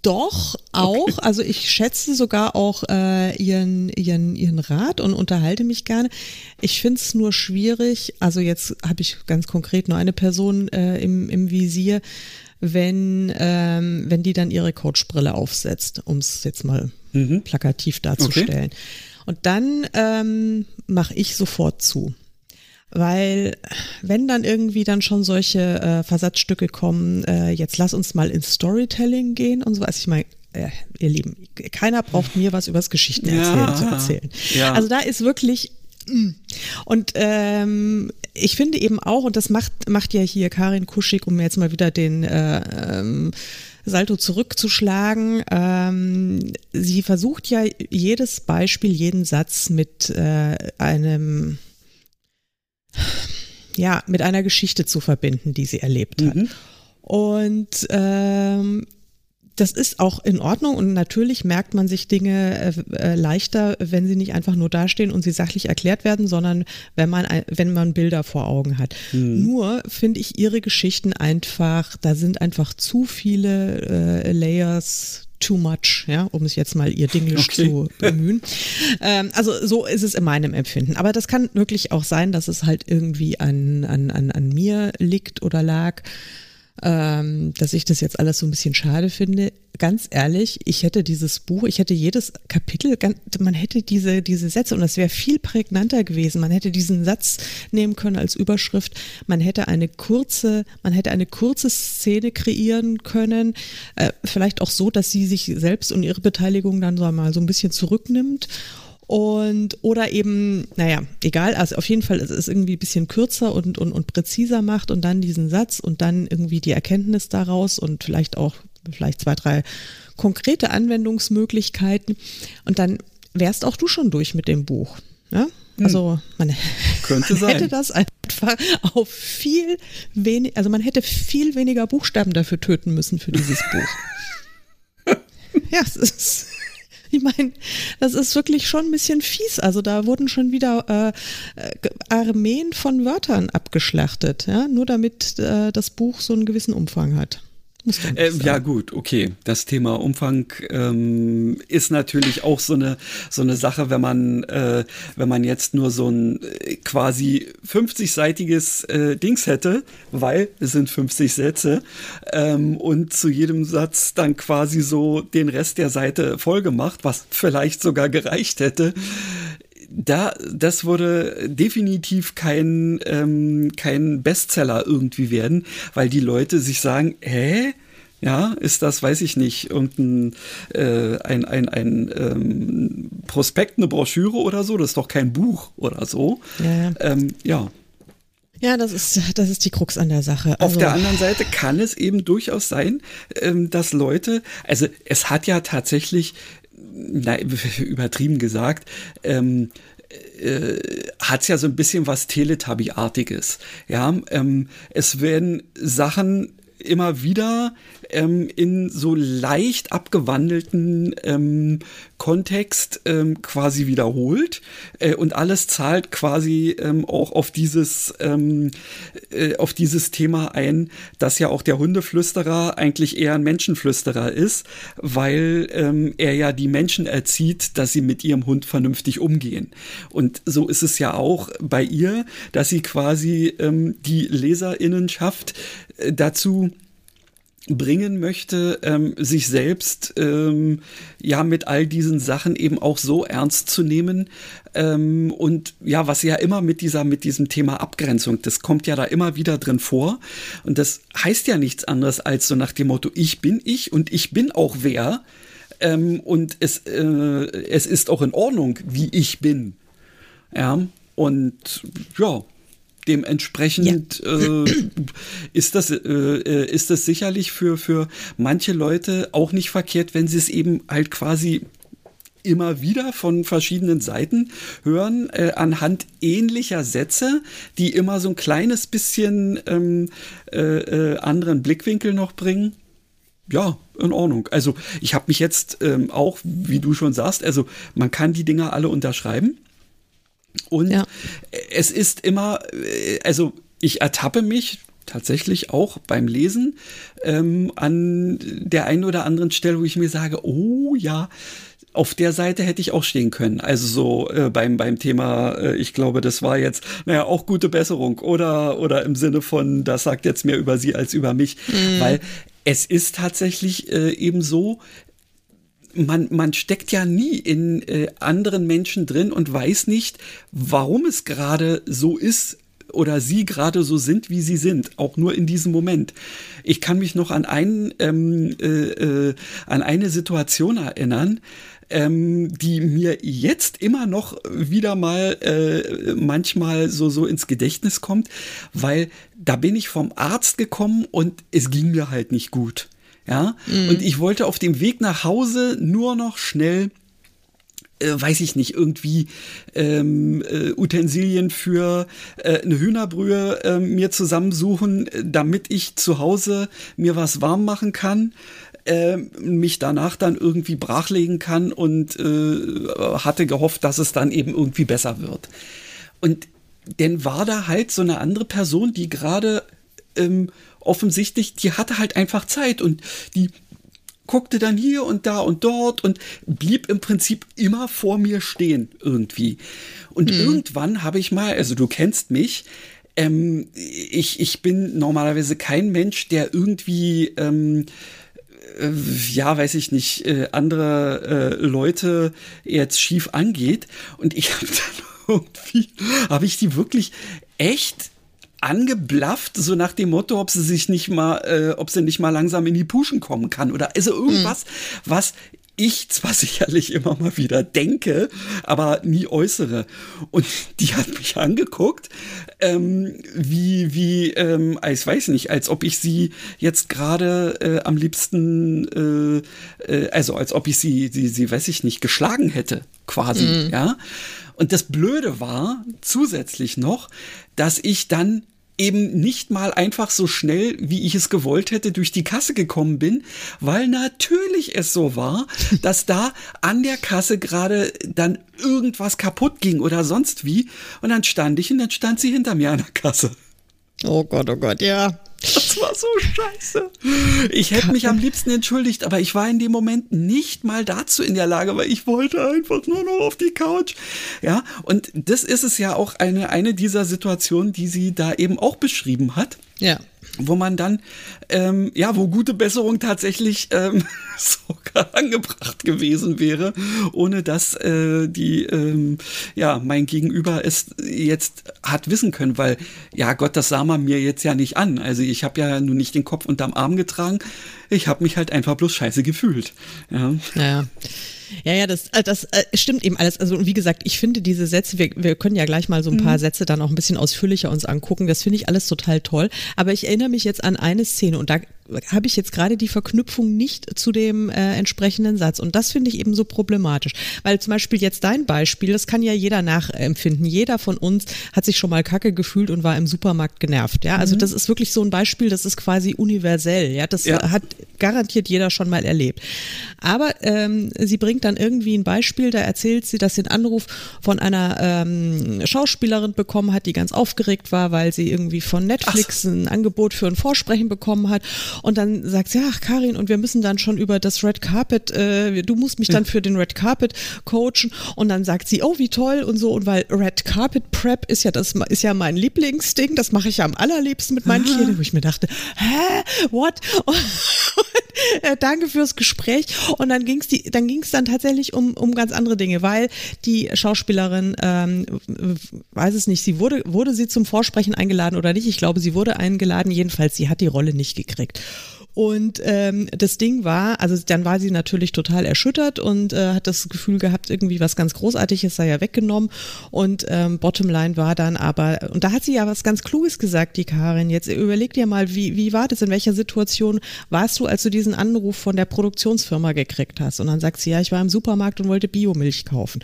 doch, auch. Okay. Also ich schätze sogar auch äh, ihren, ihren, ihren Rat und unterhalte mich gerne. Ich finde es nur schwierig, also jetzt habe ich ganz konkret nur eine Person äh, im, im Visier, wenn, ähm, wenn die dann ihre Coachbrille aufsetzt, um es jetzt mal mhm. plakativ darzustellen. Okay. Und dann ähm, mache ich sofort zu. Weil wenn dann irgendwie dann schon solche äh, Versatzstücke kommen, äh, jetzt lass uns mal ins Storytelling gehen und so, also ich meine, äh, ihr Lieben, keiner braucht mir was übers Geschichten erzählen ja, zu erzählen. Ja. Also da ist wirklich mm. Und ähm, ich finde eben auch, und das macht, macht ja hier Karin Kuschig, um jetzt mal wieder den äh, ähm, Salto zurückzuschlagen. Ähm, sie versucht ja jedes Beispiel, jeden Satz mit äh, einem, ja, mit einer Geschichte zu verbinden, die sie erlebt hat. Mhm. Und ähm, das ist auch in Ordnung und natürlich merkt man sich Dinge äh, äh, leichter, wenn sie nicht einfach nur dastehen und sie sachlich erklärt werden, sondern wenn man wenn man Bilder vor Augen hat. Mhm. Nur finde ich ihre Geschichten einfach, da sind einfach zu viele äh, Layers too much, ja, um es jetzt mal ihr Dinglisch okay. zu bemühen. ähm, also so ist es in meinem Empfinden. Aber das kann wirklich auch sein, dass es halt irgendwie an, an, an, an mir liegt oder lag ähm, dass ich das jetzt alles so ein bisschen schade finde. Ganz ehrlich, ich hätte dieses Buch, ich hätte jedes Kapitel, man hätte diese, diese Sätze und das wäre viel prägnanter gewesen. Man hätte diesen Satz nehmen können als Überschrift. Man hätte eine kurze, man hätte eine kurze Szene kreieren können. Äh, vielleicht auch so, dass sie sich selbst und ihre Beteiligung dann so mal so ein bisschen zurücknimmt und oder eben, naja, egal, also auf jeden Fall ist es irgendwie ein bisschen kürzer und, und, und präziser macht und dann diesen Satz und dann irgendwie die Erkenntnis daraus und vielleicht auch vielleicht zwei, drei konkrete Anwendungsmöglichkeiten und dann wärst auch du schon durch mit dem Buch. Ja? Hm. Also man, Könnte man hätte das einfach auf viel wenig, also man hätte viel weniger Buchstaben dafür töten müssen für dieses Buch. ja, es ist ich meine, das ist wirklich schon ein bisschen fies. Also da wurden schon wieder äh, äh, Armeen von Wörtern abgeschlachtet, ja, nur damit äh, das Buch so einen gewissen Umfang hat. Äh, ja gut, okay. Das Thema Umfang ähm, ist natürlich auch so eine so eine Sache, wenn man äh, wenn man jetzt nur so ein äh, quasi 50-seitiges äh, Dings hätte, weil es sind 50 Sätze ähm, und zu jedem Satz dann quasi so den Rest der Seite voll gemacht, was vielleicht sogar gereicht hätte da, das würde definitiv kein, ähm, kein Bestseller irgendwie werden, weil die Leute sich sagen, hä? Ja, ist das, weiß ich nicht, irgendein äh, ein, ein, ein ähm, Prospekt, eine Broschüre oder so? Das ist doch kein Buch oder so. Ja. Ähm, ja. Ja, das ist, das ist die Krux an der Sache. Also Auf der anderen Seite kann es eben durchaus sein, ähm, dass Leute, also es hat ja tatsächlich, na, übertrieben gesagt, ähm, äh, hat ja so ein bisschen was Teletubby-artiges. Ja, ähm, es werden Sachen immer wieder ähm, in so leicht abgewandelten ähm, Kontext ähm, quasi wiederholt äh, und alles zahlt quasi ähm, auch auf dieses ähm, äh, auf dieses Thema ein, dass ja auch der Hundeflüsterer eigentlich eher ein Menschenflüsterer ist, weil ähm, er ja die Menschen erzieht, dass sie mit ihrem Hund vernünftig umgehen. Und so ist es ja auch bei ihr, dass sie quasi ähm, die Leserinnenschaft äh, dazu bringen möchte, ähm, sich selbst ähm, ja mit all diesen Sachen eben auch so ernst zu nehmen. Ähm, und ja, was ja immer mit dieser mit diesem Thema Abgrenzung, das kommt ja da immer wieder drin vor. Und das heißt ja nichts anderes als so nach dem Motto ich bin ich und ich bin auch wer. Ähm, und es äh, es ist auch in Ordnung, wie ich bin, ja und ja Dementsprechend ja. äh, ist, das, äh, äh, ist das sicherlich für, für manche Leute auch nicht verkehrt, wenn sie es eben halt quasi immer wieder von verschiedenen Seiten hören, äh, anhand ähnlicher Sätze, die immer so ein kleines bisschen ähm, äh, äh, anderen Blickwinkel noch bringen. Ja, in Ordnung. Also ich habe mich jetzt ähm, auch, wie du schon sagst, also man kann die Dinger alle unterschreiben. Und ja. es ist immer, äh, also ich ertappe mich tatsächlich auch beim Lesen ähm, an der einen oder anderen Stelle, wo ich mir sage, oh ja, auf der Seite hätte ich auch stehen können. Also so äh, beim beim Thema, äh, ich glaube, das war jetzt, naja, auch gute Besserung oder oder im Sinne von, das sagt jetzt mehr über sie als über mich, mhm. weil es ist tatsächlich äh, eben so, man, man steckt ja nie in äh, anderen Menschen drin und weiß nicht, warum es gerade so ist, oder sie gerade so sind, wie sie sind, auch nur in diesem Moment. Ich kann mich noch an, einen, ähm, äh, äh, an eine Situation erinnern, ähm, die mir jetzt immer noch wieder mal äh, manchmal so so ins Gedächtnis kommt, weil da bin ich vom Arzt gekommen und es ging mir halt nicht gut. Ja, mhm. und ich wollte auf dem Weg nach Hause nur noch schnell äh, weiß ich nicht, irgendwie ähm, äh, Utensilien für äh, eine Hühnerbrühe äh, mir zusammensuchen, damit ich zu Hause mir was warm machen kann, äh, mich danach dann irgendwie brachlegen kann und äh, hatte gehofft, dass es dann eben irgendwie besser wird. Und dann war da halt so eine andere Person, die gerade ähm, offensichtlich, die hatte halt einfach Zeit und die guckte dann hier und da und dort und blieb im Prinzip immer vor mir stehen irgendwie. Und mhm. irgendwann habe ich mal, also du kennst mich, ähm, ich, ich bin normalerweise kein Mensch, der irgendwie, ähm, äh, ja, weiß ich nicht, äh, andere äh, Leute jetzt schief angeht. Und ich habe dann irgendwie, habe ich die wirklich echt angeblafft, so nach dem Motto, ob sie sich nicht mal, äh, ob sie nicht mal langsam in die Puschen kommen kann oder also irgendwas, mhm. was ich zwar sicherlich immer mal wieder denke, aber nie äußere. Und die hat mich angeguckt, ähm, wie, wie, ähm, ich weiß nicht, als ob ich sie jetzt gerade äh, am liebsten, äh, äh, also als ob ich sie, sie, sie, weiß ich nicht, geschlagen hätte, quasi, mhm. ja. Und das Blöde war zusätzlich noch, dass ich dann eben nicht mal einfach so schnell, wie ich es gewollt hätte, durch die Kasse gekommen bin, weil natürlich es so war, dass da an der Kasse gerade dann irgendwas kaputt ging oder sonst wie. Und dann stand ich und dann stand sie hinter mir an der Kasse. Oh Gott, oh Gott, ja. Das war so scheiße. Ich hätte mich am liebsten entschuldigt, aber ich war in dem Moment nicht mal dazu in der Lage, weil ich wollte einfach nur noch auf die Couch. Ja, und das ist es ja auch eine, eine dieser Situationen, die sie da eben auch beschrieben hat. Ja wo man dann, ähm, ja, wo gute Besserung tatsächlich ähm, sogar angebracht gewesen wäre, ohne dass äh, die, ähm, ja, mein Gegenüber es jetzt hat wissen können, weil, ja Gott, das sah man mir jetzt ja nicht an. Also ich habe ja nun nicht den Kopf unterm Arm getragen, ich habe mich halt einfach bloß scheiße gefühlt. Ja. ja. Ja, ja, das, äh, das äh, stimmt eben alles. Also wie gesagt, ich finde diese Sätze, wir, wir können ja gleich mal so ein paar mhm. Sätze dann auch ein bisschen ausführlicher uns angucken. Das finde ich alles total toll. Aber ich erinnere mich jetzt an eine Szene und da habe ich jetzt gerade die Verknüpfung nicht zu dem äh, entsprechenden Satz. Und das finde ich eben so problematisch. Weil zum Beispiel jetzt dein Beispiel, das kann ja jeder nachempfinden. Jeder von uns hat sich schon mal kacke gefühlt und war im Supermarkt genervt. Ja, also mhm. das ist wirklich so ein Beispiel, das ist quasi universell. Ja, das ja. hat garantiert jeder schon mal erlebt. Aber ähm, sie bringt dann irgendwie ein Beispiel, da erzählt sie, dass sie einen Anruf von einer ähm, Schauspielerin bekommen hat, die ganz aufgeregt war, weil sie irgendwie von Netflix Ach. ein Angebot für ein Vorsprechen bekommen hat. Und dann sagt sie, ach Karin, und wir müssen dann schon über das Red Carpet, äh, du musst mich dann für den Red Carpet coachen. Und dann sagt sie, oh, wie toll und so. Und weil Red Carpet Prep ist ja das ist ja mein Lieblingsding, das mache ich ja am allerliebsten mit meinen Kindern, wo ich mir dachte, hä, what? Und, äh, danke fürs Gespräch. Und dann ging es dann ging's dann tatsächlich um, um ganz andere Dinge, weil die Schauspielerin, ähm, weiß es nicht, sie wurde, wurde sie zum Vorsprechen eingeladen oder nicht? Ich glaube, sie wurde eingeladen. Jedenfalls, sie hat die Rolle nicht gekriegt. Und ähm, das Ding war, also dann war sie natürlich total erschüttert und äh, hat das Gefühl gehabt, irgendwie was ganz Großartiges sei ja weggenommen. Und ähm, Bottomline war dann aber, und da hat sie ja was ganz Kluges gesagt, die Karin. Jetzt überleg dir mal, wie, wie war das, in welcher Situation warst du, als du diesen Anruf von der Produktionsfirma gekriegt hast? Und dann sagt sie, ja, ich war im Supermarkt und wollte Biomilch kaufen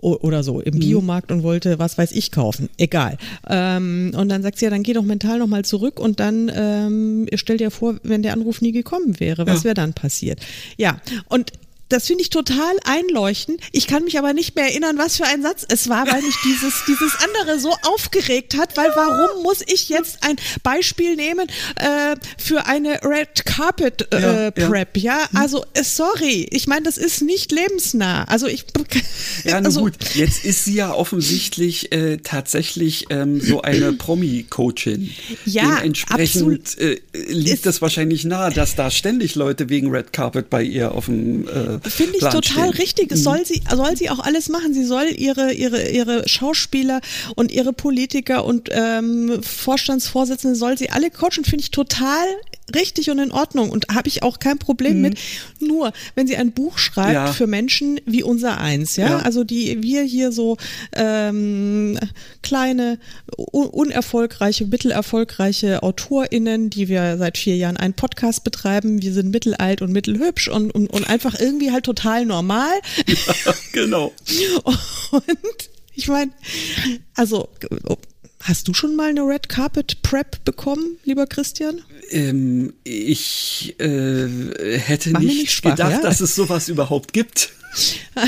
oder so im mhm. Biomarkt und wollte was weiß ich kaufen. Egal. Ähm, und dann sagt sie ja, dann geh doch mental nochmal zurück und dann ähm, stell dir vor, wenn der Anruf nie gekommen wäre, was ja. wäre dann passiert? Ja, und das finde ich total einleuchtend. Ich kann mich aber nicht mehr erinnern, was für ein Satz es war, weil mich dieses, dieses andere so aufgeregt hat, weil warum muss ich jetzt ein Beispiel nehmen äh, für eine Red Carpet äh, ja, Prep? Ja, ja? Hm. also äh, sorry, ich meine, das ist nicht lebensnah. Also ich. Ja, na also, gut, jetzt ist sie ja offensichtlich äh, tatsächlich ähm, so eine Promi-Coachin. Ja, Dementsprechend äh, liegt es wahrscheinlich nahe, dass da ständig Leute wegen Red Carpet bei ihr auf dem äh, Finde ich total stehen. richtig. Es soll sie, soll sie auch alles machen. Sie soll ihre, ihre, ihre Schauspieler und ihre Politiker und ähm, Vorstandsvorsitzende soll sie alle coachen. Finde ich total richtig und in Ordnung und habe ich auch kein Problem mhm. mit. Nur, wenn sie ein Buch schreibt ja. für Menschen wie unser eins, ja, ja. also die wir hier so ähm, kleine, un unerfolgreiche, mittelerfolgreiche AutorInnen, die wir seit vier Jahren einen Podcast betreiben, wir sind mittelalt und mittelhübsch und, und, und einfach irgendwie halt total normal. Ja, genau. und ich meine, also Hast du schon mal eine Red Carpet Prep bekommen, lieber Christian? Ähm, ich äh, hätte nicht, nicht Spaß, gedacht, ja? dass es sowas überhaupt gibt.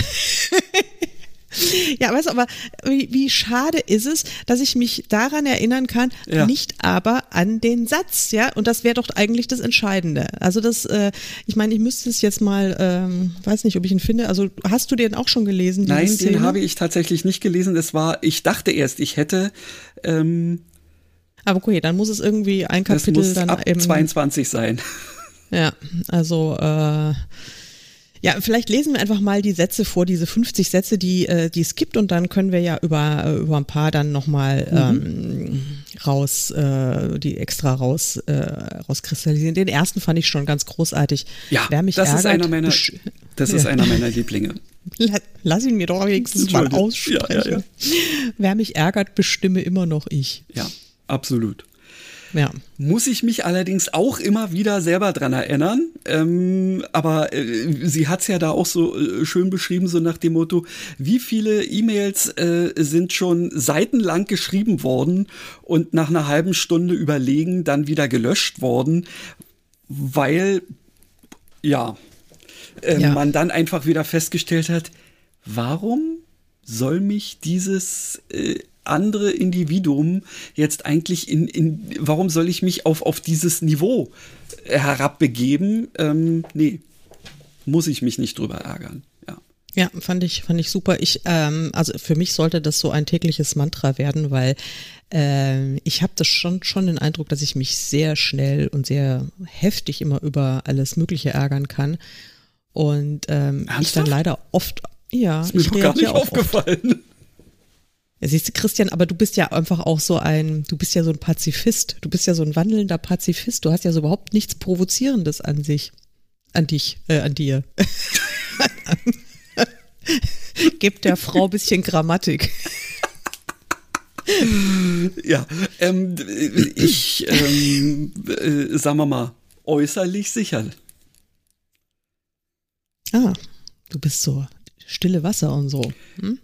Ja, weißt du, aber wie, wie schade ist es, dass ich mich daran erinnern kann, ja. nicht aber an den Satz, ja? Und das wäre doch eigentlich das Entscheidende. Also das, äh, ich meine, ich müsste es jetzt mal, ähm, weiß nicht, ob ich ihn finde. Also hast du den auch schon gelesen? Nein, Szene? den habe ich tatsächlich nicht gelesen. Es war, ich dachte erst, ich hätte. Ähm, aber okay, dann muss es irgendwie ein Kapitel das muss dann ab eben 22 sein. Ja, also äh, ja, vielleicht lesen wir einfach mal die Sätze vor, diese 50 Sätze, die, äh, die es gibt und dann können wir ja über, äh, über ein paar dann nochmal mhm. ähm, raus, äh, die extra raus, äh, rauskristallisieren. Den ersten fand ich schon ganz großartig. Ja, Wer mich das ärgert, ist einer meiner, das ist ja. einer meiner Lieblinge. Lass ihn mir doch wenigstens mal aussprechen. Ja, ja, Wer mich ärgert, bestimme immer noch ich. Ja, absolut. Ja. Muss ich mich allerdings auch immer wieder selber dran erinnern. Ähm, aber äh, sie hat's ja da auch so äh, schön beschrieben, so nach dem Motto, wie viele E-Mails äh, sind schon seitenlang geschrieben worden und nach einer halben Stunde überlegen dann wieder gelöscht worden, weil, ja, äh, ja. man dann einfach wieder festgestellt hat, warum soll mich dieses äh, andere Individuum jetzt eigentlich in, in warum soll ich mich auf, auf dieses Niveau herabbegeben? Ähm, nee, muss ich mich nicht drüber ärgern. Ja. Ja, fand ich, fand ich super. Ich, ähm, also für mich sollte das so ein tägliches Mantra werden, weil äh, ich habe das schon, schon den Eindruck, dass ich mich sehr schnell und sehr heftig immer über alles Mögliche ärgern kann. Und ähm, ich dann leider oft, ja, ist mir ich gar nicht aufgefallen. Ja, siehst du, Christian, aber du bist ja einfach auch so ein, du bist ja so ein Pazifist. Du bist ja so ein wandelnder Pazifist. Du hast ja so überhaupt nichts Provozierendes an sich. An dich, äh, an dir. Gib der Frau bisschen Grammatik. Ja, ähm, ich, ähm, äh, sagen wir mal, äußerlich sicher. Ah, du bist so stille Wasser und so. Hm?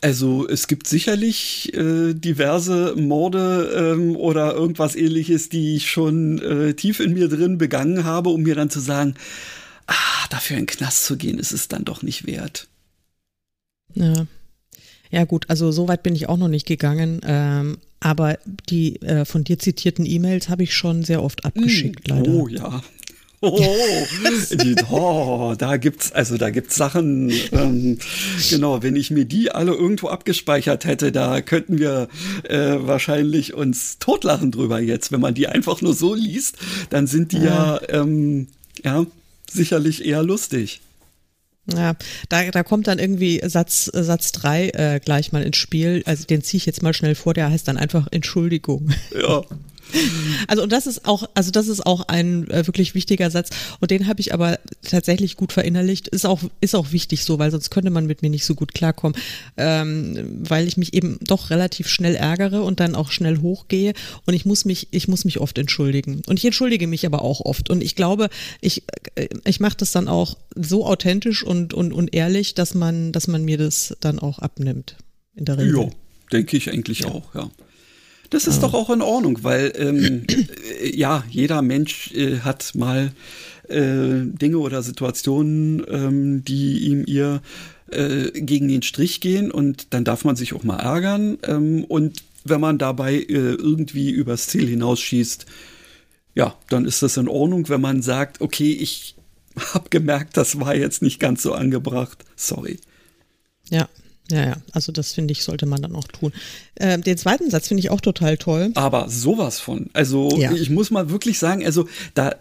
Also es gibt sicherlich äh, diverse Morde ähm, oder irgendwas ähnliches, die ich schon äh, tief in mir drin begangen habe, um mir dann zu sagen, ah, dafür in den Knast zu gehen, ist es dann doch nicht wert. Ja. Ja gut, also so weit bin ich auch noch nicht gegangen, ähm, aber die äh, von dir zitierten E-Mails habe ich schon sehr oft abgeschickt, mm, leider. Oh ja, Oh, die, oh, da gibt's also da gibt's Sachen. Ähm, genau, wenn ich mir die alle irgendwo abgespeichert hätte, da könnten wir äh, wahrscheinlich uns totlachen drüber jetzt. Wenn man die einfach nur so liest, dann sind die ja, ja, ähm, ja sicherlich eher lustig. Ja, da, da kommt dann irgendwie Satz Satz drei äh, gleich mal ins Spiel. Also den ziehe ich jetzt mal schnell vor. Der heißt dann einfach Entschuldigung. Ja. Also und das ist auch, also das ist auch ein äh, wirklich wichtiger Satz und den habe ich aber tatsächlich gut verinnerlicht. Ist auch ist auch wichtig so, weil sonst könnte man mit mir nicht so gut klarkommen, ähm, weil ich mich eben doch relativ schnell ärgere und dann auch schnell hochgehe und ich muss mich ich muss mich oft entschuldigen und ich entschuldige mich aber auch oft und ich glaube ich äh, ich mache das dann auch so authentisch und und und ehrlich, dass man dass man mir das dann auch abnimmt in der Regel. Ja, denke ich eigentlich ja. auch, ja. Das ist doch auch in Ordnung, weil ähm, äh, ja, jeder Mensch äh, hat mal äh, Dinge oder Situationen, ähm, die ihm ihr äh, gegen den Strich gehen und dann darf man sich auch mal ärgern. Ähm, und wenn man dabei äh, irgendwie übers Ziel hinausschießt, ja, dann ist das in Ordnung, wenn man sagt, okay, ich habe gemerkt, das war jetzt nicht ganz so angebracht. Sorry. Ja, Ja, ja, also das finde ich, sollte man dann auch tun. Äh, den zweiten Satz finde ich auch total toll. Aber sowas von. Also ja. ich muss mal wirklich sagen, also da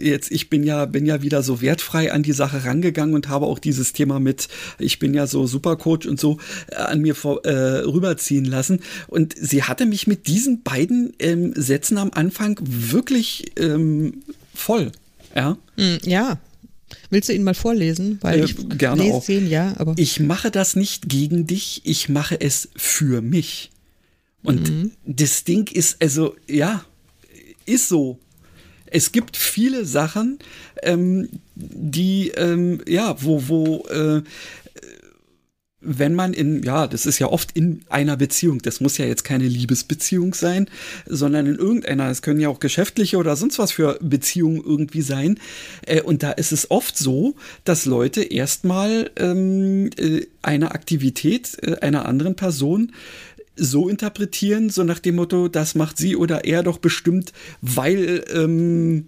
jetzt, ich bin ja, bin ja wieder so wertfrei an die Sache rangegangen und habe auch dieses Thema mit, ich bin ja so Supercoach und so äh, an mir vor, äh, rüberziehen lassen. Und sie hatte mich mit diesen beiden ähm, Sätzen am Anfang wirklich ähm, voll. Ja. Hm, ja, Willst du ihn mal vorlesen? Weil äh, ich gerne lese auch. ihn, ja, aber ich mache das nicht gegen dich, ich mache es für mich. Und mhm. das Ding ist, also, ja, ist so. Es gibt viele Sachen, ähm, die, ähm, ja, wo, wo äh, wenn man in, ja, das ist ja oft in einer Beziehung, das muss ja jetzt keine Liebesbeziehung sein, sondern in irgendeiner, es können ja auch geschäftliche oder sonst was für Beziehungen irgendwie sein. Äh, und da ist es oft so, dass Leute erstmal ähm, äh, eine Aktivität äh, einer anderen Person so interpretieren, so nach dem Motto, das macht sie oder er doch bestimmt, weil ähm,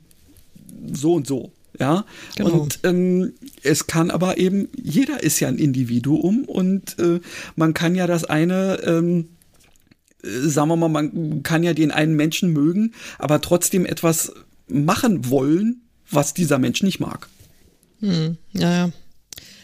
so und so. Ja, genau. und ähm, es kann aber eben, jeder ist ja ein Individuum und äh, man kann ja das eine, ähm, äh, sagen wir mal, man kann ja den einen Menschen mögen, aber trotzdem etwas machen wollen, was dieser Mensch nicht mag. Hm, ja, ja.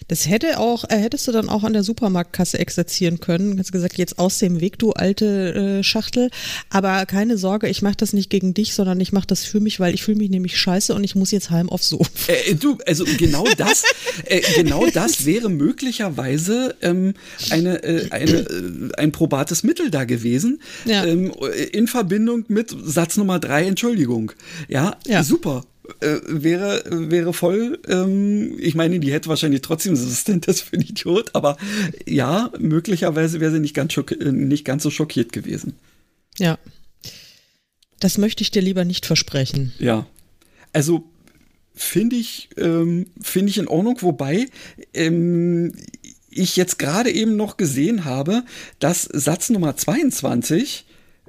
Das hätte auch, äh, hättest du dann auch an der Supermarktkasse exerzieren können. Hast gesagt, jetzt aus dem Weg, du alte äh, Schachtel. Aber keine Sorge, ich mache das nicht gegen dich, sondern ich mache das für mich, weil ich fühle mich nämlich scheiße und ich muss jetzt heim aufs Sofa. Äh, du, also genau das, äh, genau das wäre möglicherweise ähm, eine, äh, eine, äh, ein probates Mittel da gewesen. Ja. Ähm, in Verbindung mit Satz Nummer drei, Entschuldigung. Ja, ja. super äh, wäre, wäre voll, ähm, ich meine, die hätte wahrscheinlich trotzdem Assistent das für ein Idiot, aber ja, möglicherweise wäre sie nicht ganz, äh, nicht ganz so schockiert gewesen. Ja. Das möchte ich dir lieber nicht versprechen. Ja. Also finde ich, ähm, finde ich in Ordnung, wobei ähm, ich jetzt gerade eben noch gesehen habe, dass Satz Nummer 22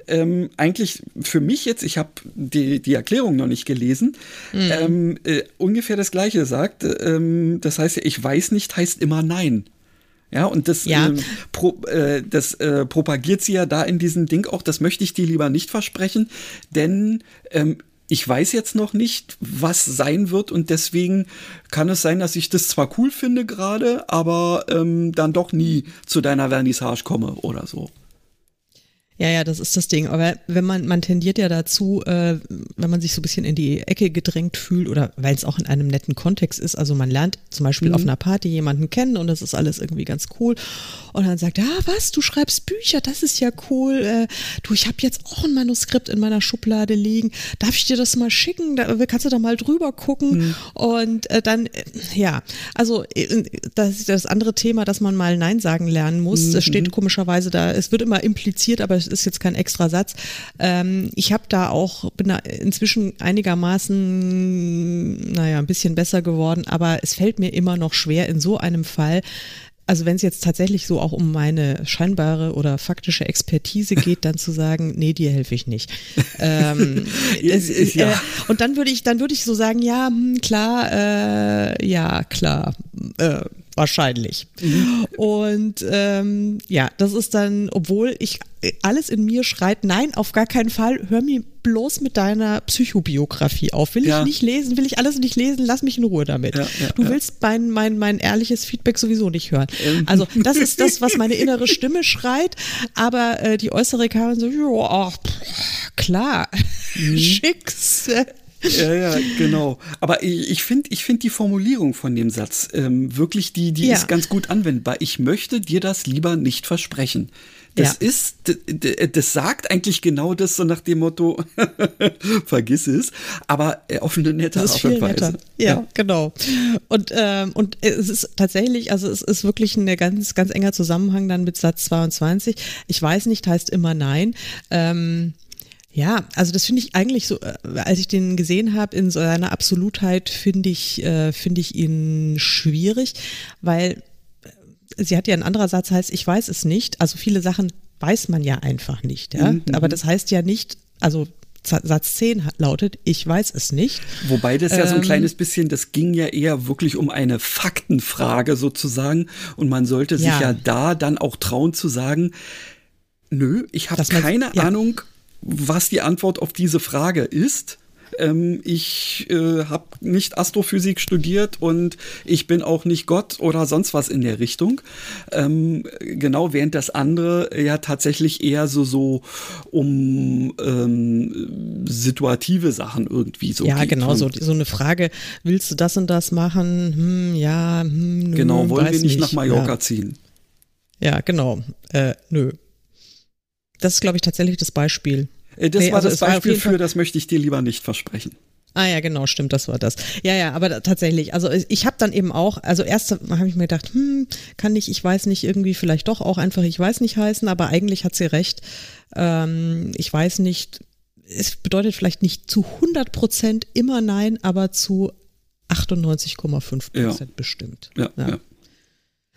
ähm, eigentlich für mich jetzt, ich habe die, die Erklärung noch nicht gelesen, mhm. ähm, äh, ungefähr das Gleiche sagt. Ähm, das heißt, ich weiß nicht, heißt immer Nein. Ja, und das, ja. Ähm, pro, äh, das äh, propagiert sie ja da in diesem Ding auch, das möchte ich dir lieber nicht versprechen, denn ähm, ich weiß jetzt noch nicht, was sein wird und deswegen kann es sein, dass ich das zwar cool finde gerade, aber ähm, dann doch nie zu deiner Vernissage komme oder so. Ja, ja, das ist das Ding. Aber wenn man, man tendiert ja dazu, äh, wenn man sich so ein bisschen in die Ecke gedrängt fühlt oder weil es auch in einem netten Kontext ist, also man lernt zum Beispiel mhm. auf einer Party jemanden kennen und das ist alles irgendwie ganz cool und dann sagt, ah, was, du schreibst Bücher, das ist ja cool. Äh, du, ich habe jetzt auch ein Manuskript in meiner Schublade liegen. Darf ich dir das mal schicken? Da kannst du da mal drüber gucken. Mhm. Und äh, dann, äh, ja, also äh, das ist das andere Thema, dass man mal Nein sagen lernen muss. Mhm. Es steht komischerweise da, es wird immer impliziert, aber es ist jetzt kein extra Satz. Ähm, ich habe da auch, bin da inzwischen einigermaßen, naja, ein bisschen besser geworden, aber es fällt mir immer noch schwer in so einem Fall, also wenn es jetzt tatsächlich so auch um meine scheinbare oder faktische Expertise geht, dann zu sagen, nee, dir helfe ich nicht. ähm, das, ja. äh, und dann würde ich, dann würde ich so sagen, ja, hm, klar, äh, ja, klar. Äh, wahrscheinlich. Mhm. Und ähm, ja, das ist dann, obwohl ich alles in mir schreit, nein, auf gar keinen Fall, hör mir bloß mit deiner Psychobiografie auf. Will ja. ich nicht lesen, will ich alles nicht lesen, lass mich in Ruhe damit. Ja, ja, du willst mein, mein, mein ehrliches Feedback sowieso nicht hören. Ähm. Also das ist das, was meine innere Stimme schreit, aber äh, die äußere Karin so, ja, klar, mhm. schick's. Ja, ja, genau. Aber ich, ich finde ich find die Formulierung von dem Satz ähm, wirklich, die, die ja. ist ganz gut anwendbar. Ich möchte dir das lieber nicht versprechen. Das ja. ist, das sagt eigentlich genau das so nach dem Motto, vergiss es, aber äh, auf eine nette Art und Weise. Ja, ja, genau. Und, ähm, und es ist tatsächlich, also es ist wirklich ein ganz, ganz enger Zusammenhang dann mit Satz 22. Ich weiß nicht, heißt immer nein. Ähm, ja, also das finde ich eigentlich so, äh, als ich den gesehen habe in so einer Absolutheit, finde ich, äh, finde ich ihn schwierig, weil äh, sie hat ja einen anderen Satz, heißt, ich weiß es nicht. Also viele Sachen weiß man ja einfach nicht, ja. Mhm. Aber das heißt ja nicht, also Satz 10 lautet, ich weiß es nicht. Wobei das ja so ein ähm, kleines bisschen, das ging ja eher wirklich um eine Faktenfrage sozusagen. Und man sollte sich ja, ja da dann auch trauen zu sagen, nö, ich habe keine ja. Ahnung, was die Antwort auf diese Frage ist. Ähm, ich äh, habe nicht Astrophysik studiert und ich bin auch nicht Gott oder sonst was in der Richtung. Ähm, genau, während das andere ja tatsächlich eher so, so um ähm, situative Sachen irgendwie so Ja, geht. genau, so, so eine Frage, willst du das und das machen? Hm, ja, hm, Genau, wollen wir nicht, nicht, nach Mallorca ja. ziehen? Ja, genau. Äh, nö. Das ist, glaube ich, tatsächlich das Beispiel. Äh, das nee, war also das Beispiel war für, das möchte ich dir lieber nicht versprechen. Ah ja, genau, stimmt, das war das. Ja, ja, aber tatsächlich, also ich habe dann eben auch, also erst habe ich mir gedacht, hm, kann ich, ich weiß nicht, irgendwie vielleicht doch auch einfach, ich weiß nicht heißen, aber eigentlich hat sie recht. Ähm, ich weiß nicht, es bedeutet vielleicht nicht zu 100 Prozent immer nein, aber zu 98,5 Prozent ja. bestimmt. Ja, ja.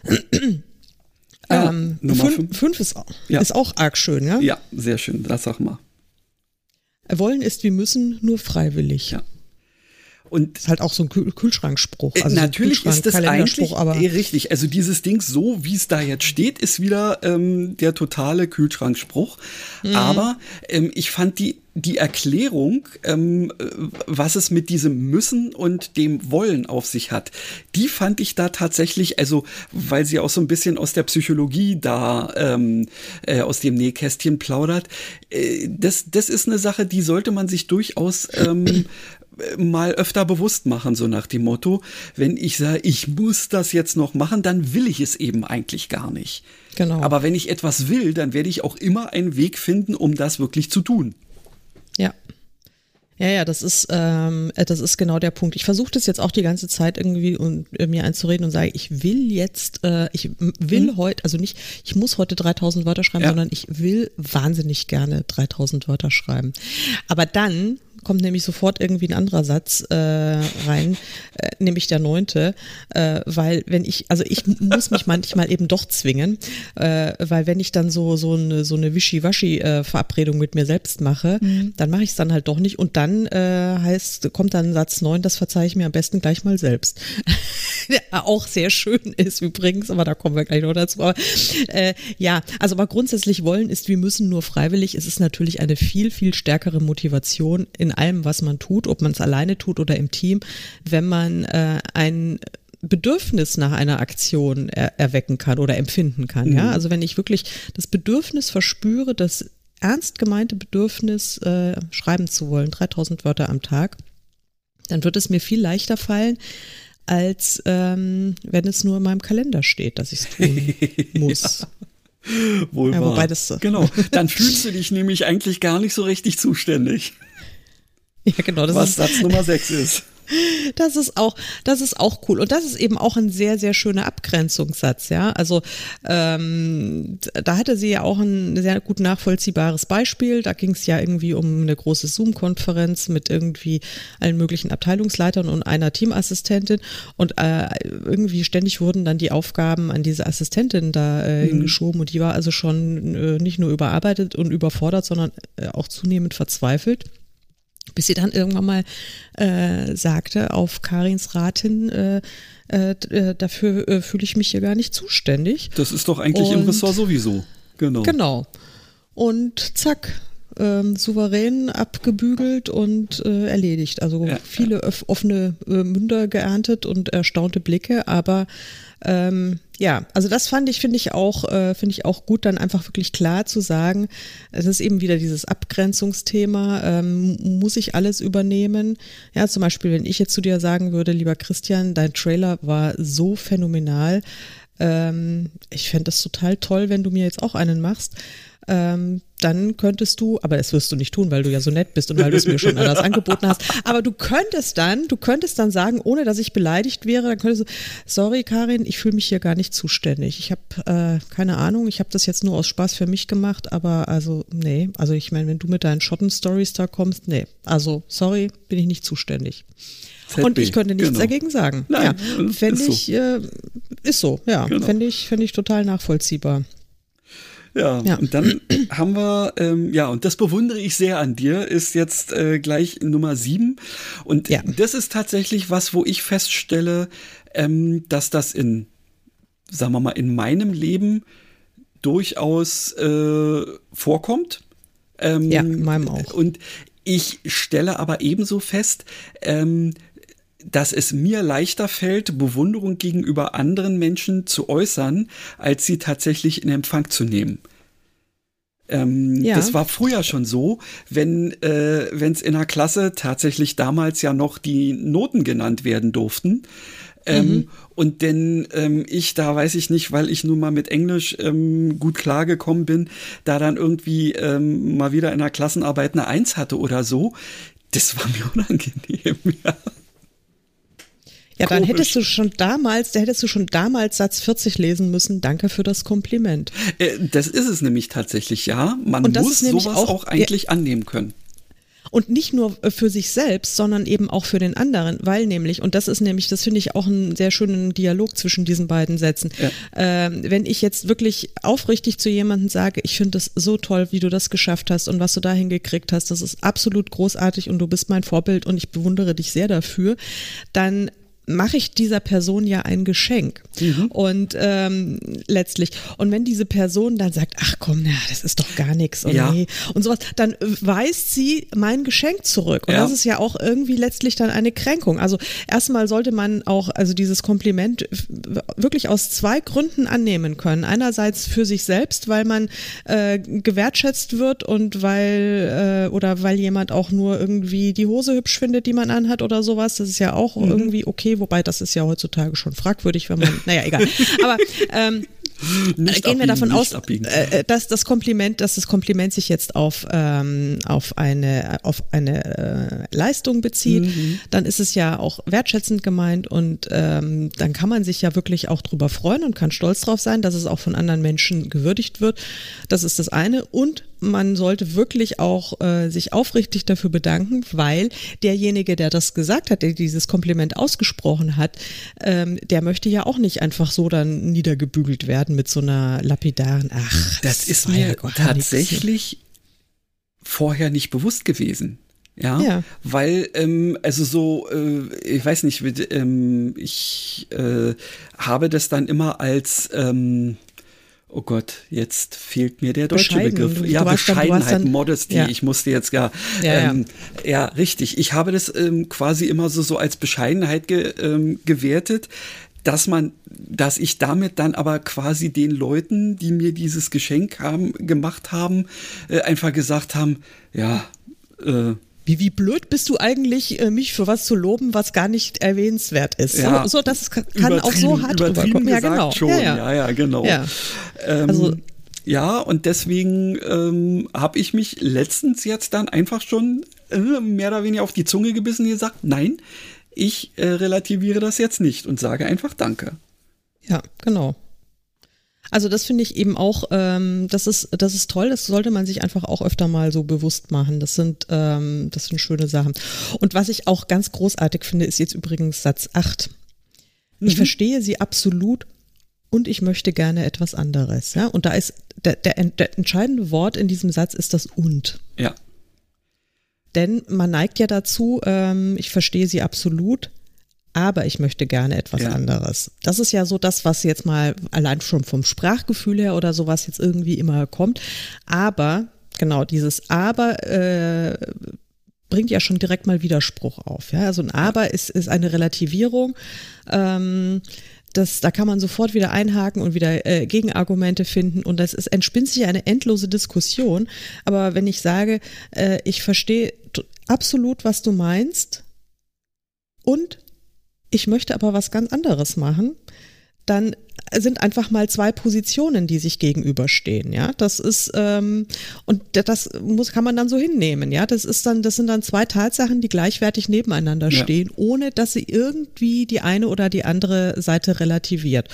ja. ähm, fünf, fünf ist, ja. ist auch arg schön, ja? Ja, sehr schön, das sag mal. Wollen ist wie müssen, nur freiwillig. Ja. Und ist halt auch so ein Kühl Kühlschrankspruch. Also natürlich so ist das eigentlich aber richtig. Also dieses Ding, so wie es da jetzt steht, ist wieder ähm, der totale Kühlschrankspruch. Mhm. Aber ähm, ich fand die die Erklärung, ähm, was es mit diesem Müssen und dem Wollen auf sich hat, die fand ich da tatsächlich, also weil sie auch so ein bisschen aus der Psychologie da ähm, äh, aus dem Nähkästchen plaudert, äh, das, das ist eine Sache, die sollte man sich durchaus ähm, mal öfter bewusst machen, so nach dem Motto, wenn ich sage, ich muss das jetzt noch machen, dann will ich es eben eigentlich gar nicht. Genau. Aber wenn ich etwas will, dann werde ich auch immer einen Weg finden, um das wirklich zu tun. Ja. Ja, ja, das ist, ähm, äh, das ist genau der Punkt. Ich versuche das jetzt auch die ganze Zeit irgendwie und äh, mir einzureden und sage, ich will jetzt, äh, ich will mhm. heute, also nicht, ich muss heute 3000 Wörter schreiben, ja. sondern ich will wahnsinnig gerne 3000 Wörter schreiben. Aber dann kommt nämlich sofort irgendwie ein anderer Satz äh, rein, äh, nämlich der neunte, äh, weil wenn ich, also ich muss mich manchmal eben doch zwingen, äh, weil wenn ich dann so so eine so eine Wischiwaschi-Verabredung mit mir selbst mache, mhm. dann mache ich es dann halt doch nicht und dann äh, heißt, kommt dann Satz neun, das verzeihe ich mir am besten gleich mal selbst. der auch sehr schön ist übrigens, aber da kommen wir gleich noch dazu. Aber, äh, ja, also aber grundsätzlich wollen ist, wir müssen nur freiwillig. Es ist natürlich eine viel, viel stärkere Motivation in allem, was man tut, ob man es alleine tut oder im Team, wenn man äh, ein Bedürfnis nach einer Aktion er erwecken kann oder empfinden kann. Mhm. Ja, also wenn ich wirklich das Bedürfnis verspüre, das ernst gemeinte Bedürfnis äh, schreiben zu wollen, 3000 Wörter am Tag, dann wird es mir viel leichter fallen, als ähm, wenn es nur in meinem Kalender steht, dass ich es tun muss. ja. Wohl ja, wobei das, genau, dann fühlst du dich nämlich eigentlich gar nicht so richtig zuständig. Ja, genau. Das was ist, Satz Nummer 6 ist. Das ist auch, das ist auch cool. Und das ist eben auch ein sehr, sehr schöner Abgrenzungssatz, ja. Also ähm, da hatte sie ja auch ein sehr gut nachvollziehbares Beispiel. Da ging es ja irgendwie um eine große Zoom-Konferenz mit irgendwie allen möglichen Abteilungsleitern und einer Teamassistentin. Und äh, irgendwie ständig wurden dann die Aufgaben an diese Assistentin da äh, mhm. hingeschoben. Und die war also schon äh, nicht nur überarbeitet und überfordert, sondern äh, auch zunehmend verzweifelt bis sie dann irgendwann mal äh, sagte, auf Karins Ratin, äh, äh, äh, dafür äh, fühle ich mich hier gar nicht zuständig. Das ist doch eigentlich Und, im Ressort sowieso. Genau. Genau. Und zack, ähm, souverän abgebügelt und äh, erledigt. Also ja, viele ja. offene äh, Münder geerntet und erstaunte Blicke, aber ähm, ja, also das fand ich, finde ich auch, äh, finde ich auch gut, dann einfach wirklich klar zu sagen, es ist eben wieder dieses Abgrenzungsthema, ähm, muss ich alles übernehmen? Ja, zum Beispiel, wenn ich jetzt zu dir sagen würde, lieber Christian, dein Trailer war so phänomenal, ähm, ich fände das total toll, wenn du mir jetzt auch einen machst ähm, dann könntest du, aber das wirst du nicht tun, weil du ja so nett bist und weil du es mir schon anders angeboten hast, aber du könntest dann, du könntest dann sagen, ohne dass ich beleidigt wäre, dann könntest du, sorry Karin, ich fühle mich hier gar nicht zuständig. Ich habe äh, keine Ahnung, ich habe das jetzt nur aus Spaß für mich gemacht, aber also nee, also ich meine, wenn du mit deinen Schotten-Stories da kommst, nee, also sorry, bin ich nicht zuständig. ZB, und ich könnte nichts genau. dagegen sagen. Nein, ja, fände ich, so. äh, ist so, ja, genau. fände ich, fänd ich total nachvollziehbar. Ja, ja, und dann haben wir, ähm, ja, und das bewundere ich sehr an dir, ist jetzt äh, gleich Nummer sieben. Und ja. das ist tatsächlich was, wo ich feststelle, ähm, dass das in, sagen wir mal, in meinem Leben durchaus äh, vorkommt. Ähm, ja, in meinem auch. Und ich stelle aber ebenso fest, ähm, dass es mir leichter fällt, Bewunderung gegenüber anderen Menschen zu äußern, als sie tatsächlich in Empfang zu nehmen. Ähm, ja. Das war früher schon so, wenn äh, es in der Klasse tatsächlich damals ja noch die Noten genannt werden durften. Ähm, mhm. Und denn ähm, ich, da weiß ich nicht, weil ich nun mal mit Englisch ähm, gut klargekommen bin, da dann irgendwie ähm, mal wieder in der Klassenarbeit eine Eins hatte oder so, das war mir unangenehm, ja. Ja, dann hättest du schon damals, da hättest du schon damals Satz 40 lesen müssen. Danke für das Kompliment. Äh, das ist es nämlich tatsächlich, ja. Man muss sowas auch, auch eigentlich ja, annehmen können. Und nicht nur für sich selbst, sondern eben auch für den anderen, weil nämlich, und das ist nämlich, das finde ich auch einen sehr schönen Dialog zwischen diesen beiden Sätzen. Ja. Äh, wenn ich jetzt wirklich aufrichtig zu jemandem sage, ich finde es so toll, wie du das geschafft hast und was du dahin gekriegt hast, das ist absolut großartig und du bist mein Vorbild und ich bewundere dich sehr dafür, dann mache ich dieser Person ja ein Geschenk. Mhm. Und ähm, letztlich, und wenn diese Person dann sagt, ach komm, na, das ist doch gar nichts und ja. nee, und sowas, dann weist sie mein Geschenk zurück. Und ja. das ist ja auch irgendwie letztlich dann eine Kränkung. Also erstmal sollte man auch, also dieses Kompliment wirklich aus zwei Gründen annehmen können. Einerseits für sich selbst, weil man äh, gewertschätzt wird und weil äh, oder weil jemand auch nur irgendwie die Hose hübsch findet, die man anhat oder sowas. Das ist ja auch mhm. irgendwie okay, wobei das ist ja heutzutage schon fragwürdig, wenn man, naja, egal. Aber ähm, nicht gehen wir davon aus, äh, äh, dass das Kompliment, dass das Kompliment sich jetzt auf ähm, auf eine auf eine äh, Leistung bezieht, mhm. dann ist es ja auch wertschätzend gemeint und ähm, dann kann man sich ja wirklich auch drüber freuen und kann stolz drauf sein, dass es auch von anderen Menschen gewürdigt wird. Das ist das eine und man sollte wirklich auch äh, sich aufrichtig dafür bedanken, weil derjenige, der das gesagt hat, der dieses Kompliment ausgesprochen hat, ähm, der möchte ja auch nicht einfach so dann niedergebügelt werden mit so einer lapidaren, ach, das, das ist mir tatsächlich vorher nicht bewusst gewesen. Ja, ja, weil, ähm, also so, äh, ich weiß nicht, ähm, ich äh, habe das dann immer als, ähm, Oh Gott, jetzt fehlt mir der deutsche. Begriff. Ja, Bescheidenheit, dann, Modesty. Ja. Ich musste jetzt gar. Ja, ähm, ja. ja, richtig. Ich habe das ähm, quasi immer so, so als Bescheidenheit ge, ähm, gewertet, dass man, dass ich damit dann aber quasi den Leuten, die mir dieses Geschenk haben, gemacht haben, äh, einfach gesagt haben, ja, äh, wie, wie blöd bist du eigentlich, äh, mich für was zu loben, was gar nicht erwähnenswert ist? Ja, so, so, das kann auch so hart rüberkommen. Ja, genau. Schon. Ja, ja. ja, ja genau. Ja. Ähm, also, ja, und deswegen ähm, habe ich mich letztens jetzt dann einfach schon äh, mehr oder weniger auf die Zunge gebissen und gesagt, nein, ich äh, relativiere das jetzt nicht und sage einfach Danke. Ja, genau. Also das finde ich eben auch, ähm, das ist, das ist toll, das sollte man sich einfach auch öfter mal so bewusst machen. Das sind, ähm, das sind schöne Sachen. Und was ich auch ganz großartig finde, ist jetzt übrigens Satz 8. Mhm. Ich verstehe sie absolut und ich möchte gerne etwas anderes. Ja? Und da ist der, der, der entscheidende Wort in diesem Satz ist das und. Ja. Denn man neigt ja dazu, ähm, ich verstehe sie absolut, aber ich möchte gerne etwas ja. anderes. Das ist ja so das, was jetzt mal allein schon vom Sprachgefühl her oder sowas jetzt irgendwie immer kommt. Aber, genau, dieses Aber äh, bringt ja schon direkt mal Widerspruch auf. Ja? Also ein Aber ist, ist eine Relativierung. Ähm, das, da kann man sofort wieder einhaken und wieder äh, Gegenargumente finden und das ist, entspinnt sich eine endlose Diskussion. Aber wenn ich sage, äh, ich verstehe absolut, was du meinst und ich möchte aber was ganz anderes machen, dann sind einfach mal zwei Positionen, die sich gegenüberstehen. Ja, das ist ähm, und das muss kann man dann so hinnehmen. Ja, das ist dann das sind dann zwei Tatsachen, die gleichwertig nebeneinander stehen, ja. ohne dass sie irgendwie die eine oder die andere Seite relativiert.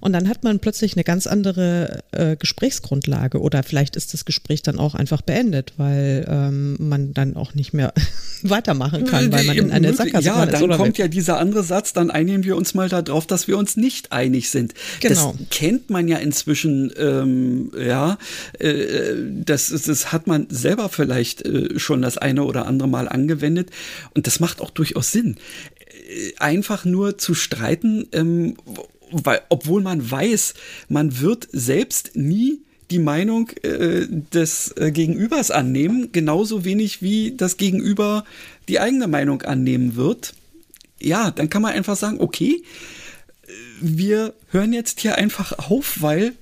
Und dann hat man plötzlich eine ganz andere äh, Gesprächsgrundlage oder vielleicht ist das Gespräch dann auch einfach beendet, weil ähm, man dann auch nicht mehr weitermachen kann, weil man in eine Sackgasse Ja, ist, dann oder kommt ja dieser andere Satz, dann einigen wir uns mal darauf, dass wir uns nicht einig sind. Genau. Das kennt man ja inzwischen, ähm, ja, äh, das, das hat man selber vielleicht äh, schon das eine oder andere Mal angewendet und das macht auch durchaus Sinn. Äh, Einfach nur zu streiten, ähm, weil, obwohl man weiß, man wird selbst nie die Meinung äh, des äh, Gegenübers annehmen, genauso wenig wie das Gegenüber die eigene Meinung annehmen wird. Ja, dann kann man einfach sagen, okay, wir hören jetzt hier einfach auf, weil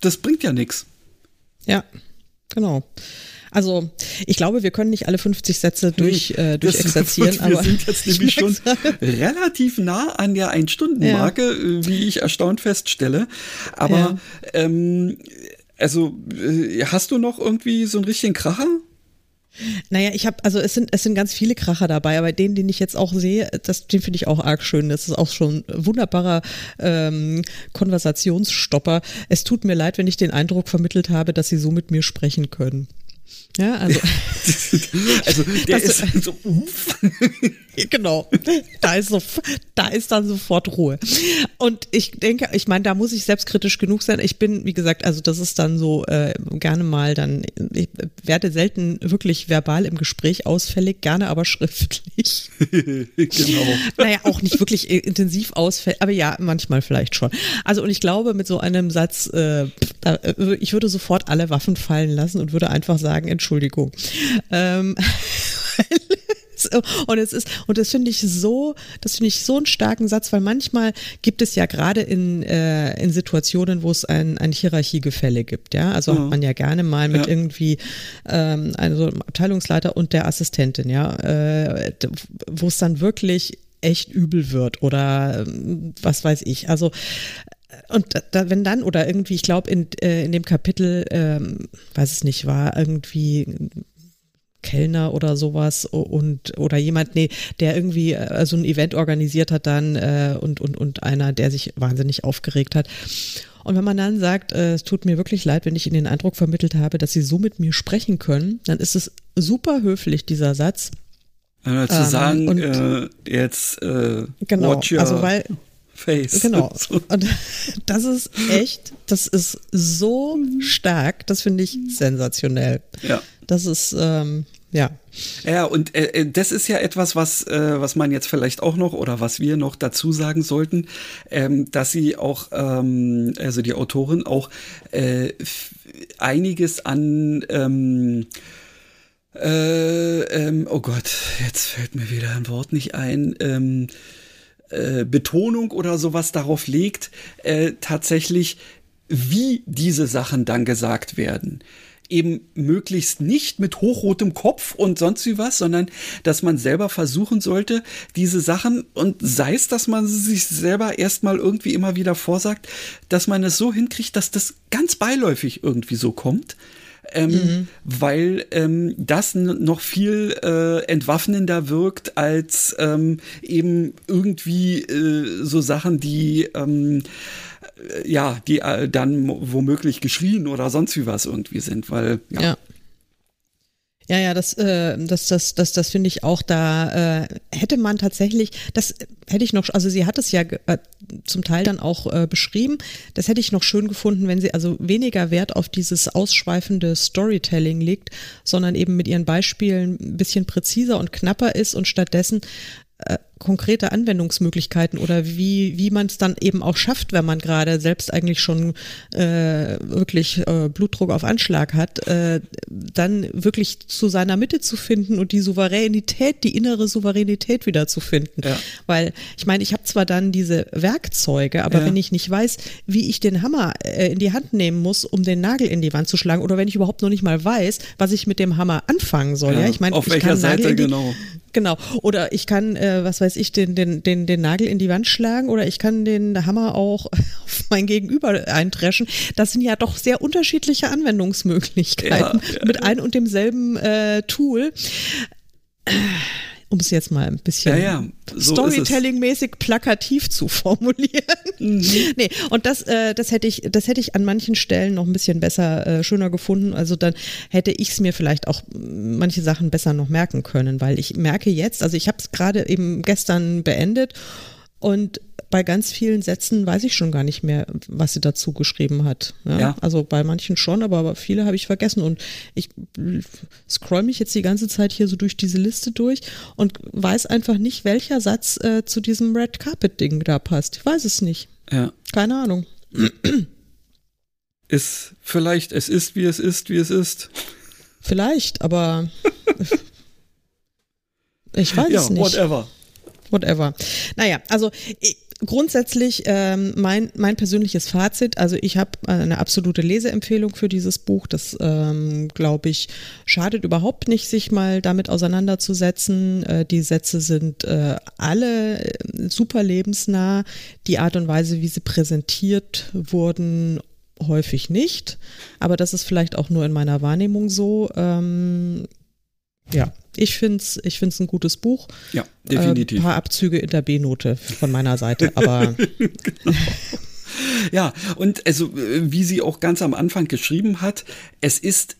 das bringt ja nichts. Ja, genau. Also ich glaube, wir können nicht alle 50 Sätze durch, äh, Das- durchexerzieren, wir aber sind jetzt ich nämlich schon merk's. relativ nah an der Ein-Stunden-Marke, äh, wie ich erstaunt feststelle. Aber Ja. ähm, also äh, hast du noch irgendwie so einen richtigen Kracher? Naja, ich habe, also es sind, es sind ganz viele Kracher dabei, aber den, den ich jetzt auch sehe, das, den finde ich auch arg schön. Das ist auch schon ein wunderbarer ähm, Konversationsstopper. Es tut mir leid, wenn ich den Eindruck vermittelt habe, dass Sie so mit mir sprechen können. Ja, also Also der ist so, uff. genau. Da ist so, da ist dann sofort Ruhe. Und ich denke, ich meine, da muss ich selbstkritisch genug sein. Ich bin, wie gesagt, also das ist dann so äh, gerne mal dann, ich werde selten wirklich verbal im Gespräch ausfällig, gerne aber schriftlich. genau. Naja, auch nicht wirklich intensiv ausfällt, aber ja, manchmal vielleicht schon. Also und ich glaube, mit so einem Satz, äh, äh, ich würde sofort alle Waffen fallen lassen und würde einfach sagen, Entschuldigung. Ähm, und es ist, und das finde ich so, das finde ich so einen starken Satz, weil manchmal gibt es ja gerade in, äh, in Situationen, wo es ein, ein Hierarchiegefälle gibt, ja. Also hat man ja gerne mal mit Ja. irgendwie ähm, also Abteilungsleiter und der Assistentin, ja, äh, wo es dann wirklich echt übel wird oder ähm, was weiß ich. Also und da- da, wenn dann oder irgendwie, ich glaube in, äh, in dem Kapitel, ähm, weiß es nicht, war irgendwie Kellner oder sowas und oder jemand, nee, der irgendwie äh, so ein Event organisiert hat dann äh, und, und, und einer, der sich wahnsinnig aufgeregt hat. Und wenn man dann sagt, äh, es tut mir wirklich leid, wenn ich Ihnen den Eindruck vermittelt habe, dass Sie so mit mir sprechen können, dann ist es super höflich, dieser Satz. Äh, zu Ähm, sagen, und- äh, jetzt äh, Genau, watch your also weil, face. Genau. Und das ist echt, das ist so stark, das finde ich sensationell. Ja. Das ist, ähm, ja. Ja, und äh, äh, das ist ja etwas, was, äh, was man jetzt vielleicht auch noch oder was wir noch dazu sagen sollten, ähm, dass sie auch, ähm, also die Autorin auch äh, einiges an ähm, äh, ähm, oh Gott, jetzt fällt mir wieder ein Wort nicht ein. Äh, Betonung oder sowas darauf legt, äh, tatsächlich, wie diese Sachen dann gesagt werden. Eben möglichst nicht mit hochrotem Kopf und sonst wie was, sondern dass man selber versuchen sollte, diese Sachen und sei es, dass man sich selber erstmal irgendwie immer wieder vorsagt, dass man es so hinkriegt, dass das ganz beiläufig irgendwie so kommt. Ähm, weil ähm, das noch viel äh, entwaffnender wirkt als ähm, eben irgendwie äh, so Sachen, die ähm, äh, ja, die äh, dann womöglich geschrien oder sonst wie was irgendwie sind, weil ja, Ja. Ja, ja, das, äh, das, das, das, das finde ich auch. Da äh, hätte man tatsächlich, das hätte ich noch, also sie hat es ja äh, zum Teil dann auch äh, beschrieben. Das hätte ich noch schön gefunden, wenn sie also weniger Wert auf dieses ausschweifende Storytelling legt, sondern eben mit ihren Beispielen ein bisschen präziser und knapper ist und stattdessen konkrete Anwendungsmöglichkeiten oder wie, wie man es dann eben auch schafft, wenn man gerade selbst eigentlich schon äh, wirklich äh, Blutdruck auf Anschlag hat, äh, dann wirklich zu seiner Mitte zu finden und die Souveränität, die innere Souveränität wieder zu finden. Ja. Weil ich meine, ich habe zwar dann diese Werkzeuge, aber Ja. wenn ich nicht weiß, wie ich den Hammer äh, in die Hand nehmen muss, um den Nagel in die Wand zu schlagen, oder wenn ich überhaupt noch nicht mal weiß, was ich mit dem Hammer anfangen soll, ja, Ja, ich meine, auf welcher Seite die, genau. Genau. Oder ich kann, äh, was weiß ich, den, den, den, den Nagel in die Wand schlagen oder ich kann den Hammer auch auf mein Gegenüber eintreschen. Das sind ja doch sehr unterschiedliche Anwendungsmöglichkeiten Ja, mit ein und demselben äh, Tool. Um es jetzt mal ein bisschen ja, ja, so Storytelling-mäßig plakativ zu formulieren. Mhm. nee, und das, äh, das hätte ich, das hätte ich an manchen Stellen noch ein bisschen besser, äh, schöner gefunden. Also dann hätte ich es mir vielleicht auch manche Sachen besser noch merken können, weil ich merke jetzt, also ich habe es gerade eben gestern beendet und bei ganz vielen Sätzen weiß ich schon gar nicht mehr, was sie dazu geschrieben hat. Ja? ja. Also bei manchen schon, aber viele habe ich vergessen. Und ich scroll mich jetzt die ganze Zeit hier so durch diese Liste durch und weiß einfach nicht, welcher Satz äh, zu diesem Red Carpet-Ding da passt. Ich weiß es nicht. Ja. Keine Ahnung. Ist vielleicht, es ist, wie es ist, wie es ist. Vielleicht, aber ich weiß ja, es nicht. Whatever. Whatever. Naja, also ich, grundsätzlich ähm, mein, mein persönliches Fazit, also ich habe eine absolute Leseempfehlung für dieses Buch. Das, ähm, glaube ich, schadet überhaupt nicht, sich mal damit auseinanderzusetzen. Äh, die Sätze sind äh, alle äh, super lebensnah. Die Art und Weise, wie sie präsentiert wurden, häufig nicht. Aber das ist vielleicht auch nur in meiner Wahrnehmung so. Ähm, ja, ich finde es ich find's ein gutes Buch. Ja, definitiv. Ein äh, paar Abzüge in der B-Note von meiner Seite, aber. genau. Ja, und also, äh, wie sie auch ganz am Anfang geschrieben hat, es ist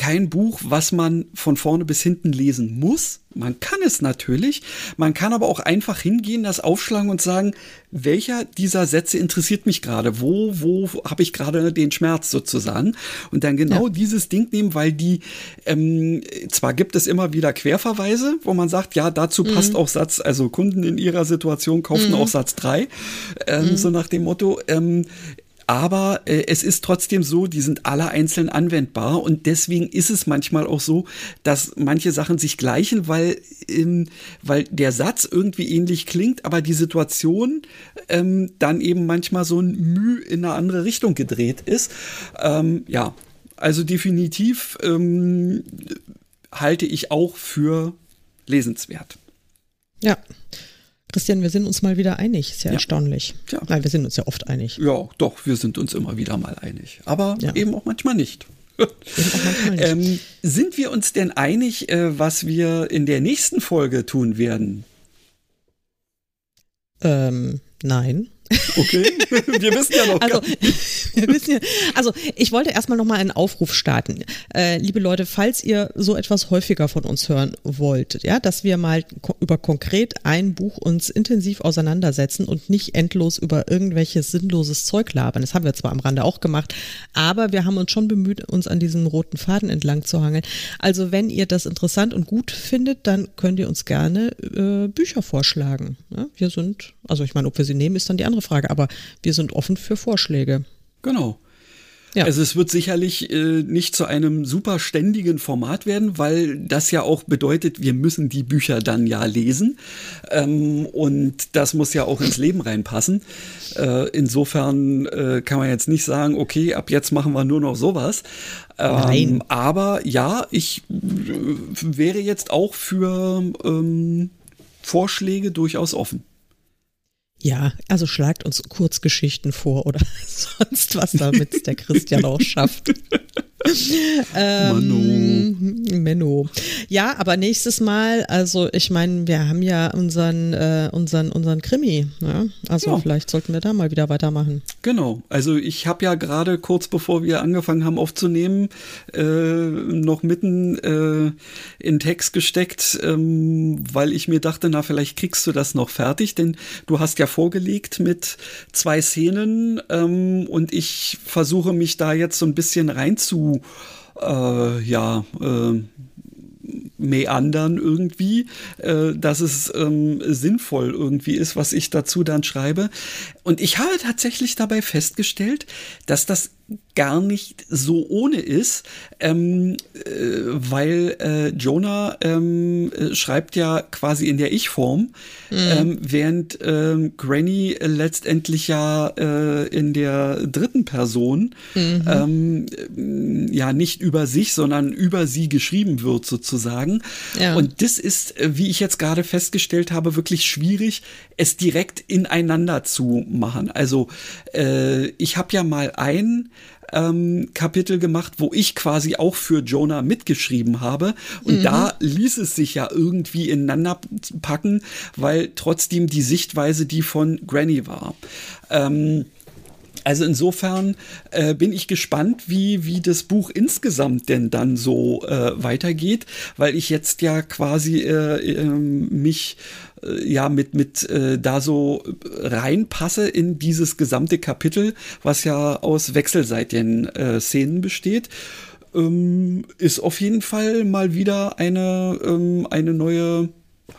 kein Buch, was man von vorne bis hinten lesen muss. Man kann es natürlich. Man kann aber auch einfach hingehen, das aufschlagen und sagen, welcher dieser Sätze interessiert mich gerade? Wo, wo habe ich gerade den Schmerz sozusagen? Und dann genau ja. dieses Ding nehmen, weil die, ähm, zwar gibt es immer wieder Querverweise, wo man sagt, ja, dazu mhm. passt auch Satz, also Kunden in ihrer Situation kaufen mhm. auch Satz drei, ähm, mhm. so nach dem Motto, ähm, aber äh, es ist trotzdem so, die sind alle einzeln anwendbar und deswegen ist es manchmal auch so, dass manche Sachen sich gleichen, weil, ähm, weil der Satz irgendwie ähnlich klingt, aber die Situation ähm, dann eben manchmal so ein Mühe in eine andere Richtung gedreht ist. Ähm, ja, also definitiv ähm, halte ich auch für lesenswert. Ja. Christian, wir sind uns mal wieder einig. Ist ja, ja. erstaunlich. Ja. Nein, wir sind uns ja oft einig. Ja, doch, wir sind uns immer wieder mal einig. Aber ja. eben auch manchmal nicht. ähm, sind wir uns denn einig, äh, was wir in der nächsten Folge tun werden? Ähm, nein. Okay, wir wissen ja noch. Also, wir wissen ja, also ich wollte erstmal nochmal einen Aufruf starten. Äh, liebe Leute, falls ihr so etwas häufiger von uns hören wollt, ja, dass wir mal ko über konkret ein Buch uns intensiv auseinandersetzen und nicht endlos über irgendwelches sinnloses Zeug labern. Das haben wir zwar am Rande auch gemacht, aber wir haben uns schon bemüht, uns an diesem roten Faden entlang zu hangeln. Also wenn ihr das interessant und gut findet, dann könnt ihr uns gerne äh, Bücher vorschlagen. Ja, wir sind, also ich meine, ob wir sie nehmen, ist dann die andere andere Frage, aber wir sind offen für Vorschläge. Genau. Ja. Also es wird sicherlich äh, nicht zu einem super ständigen Format werden, weil das ja auch bedeutet, wir müssen die Bücher dann ja lesen. Ähm, und das muss ja auch ins Leben reinpassen. Äh, insofern äh, kann man jetzt nicht sagen, okay, ab jetzt machen wir nur noch sowas. Ähm, Nein. Aber ja, ich äh, wäre jetzt auch für ähm, Vorschläge durchaus offen. Ja, also schlagt uns Kurzgeschichten vor oder sonst was, damit der Christian auch schafft. Ähm, Menno. Menno. Ja, aber nächstes Mal, also ich meine, wir haben ja unseren, äh, unseren, unseren Krimi. Ja? Also ja. vielleicht sollten wir da mal wieder weitermachen. Genau. Also ich habe ja gerade kurz bevor wir angefangen haben aufzunehmen, äh, noch mitten äh, in Text gesteckt, ähm, weil ich mir dachte, na, vielleicht kriegst du das noch fertig, denn du hast ja vorgelegt mit zwei Szenen ähm, und ich versuche mich da jetzt so ein bisschen rein zu äh, ja, äh, meandern irgendwie, äh, dass es ähm, sinnvoll irgendwie ist, was ich dazu dann schreibe. Und ich habe tatsächlich dabei festgestellt, dass das gar nicht so ohne ist, ähm, äh, weil äh, Jonah ähm, äh, schreibt ja quasi in der Ich-Form, mhm. ähm, während ähm, Granny letztendlich ja äh, in der dritten Person mhm. ähm, ja nicht über sich, sondern über sie geschrieben wird sozusagen. Ja. Und das ist, äh, wie ich jetzt gerade festgestellt habe, wirklich schwierig, es direkt ineinander zu machen. Also äh, ich habe ja mal ein ähm, Kapitel gemacht, wo ich quasi auch für Jonah mitgeschrieben habe. Und mhm. da ließ es sich ja irgendwie ineinander packen, weil trotzdem die Sichtweise die von Granny war. Ähm, also insofern äh, bin ich gespannt, wie, wie das Buch insgesamt denn dann so äh, weitergeht, weil ich jetzt ja quasi äh, ähm, mich ja mit, mit äh, da so reinpasse in dieses gesamte Kapitel, was ja aus wechselseitigen äh, Szenen besteht. Ähm, ist auf jeden Fall mal wieder eine, ähm, eine neue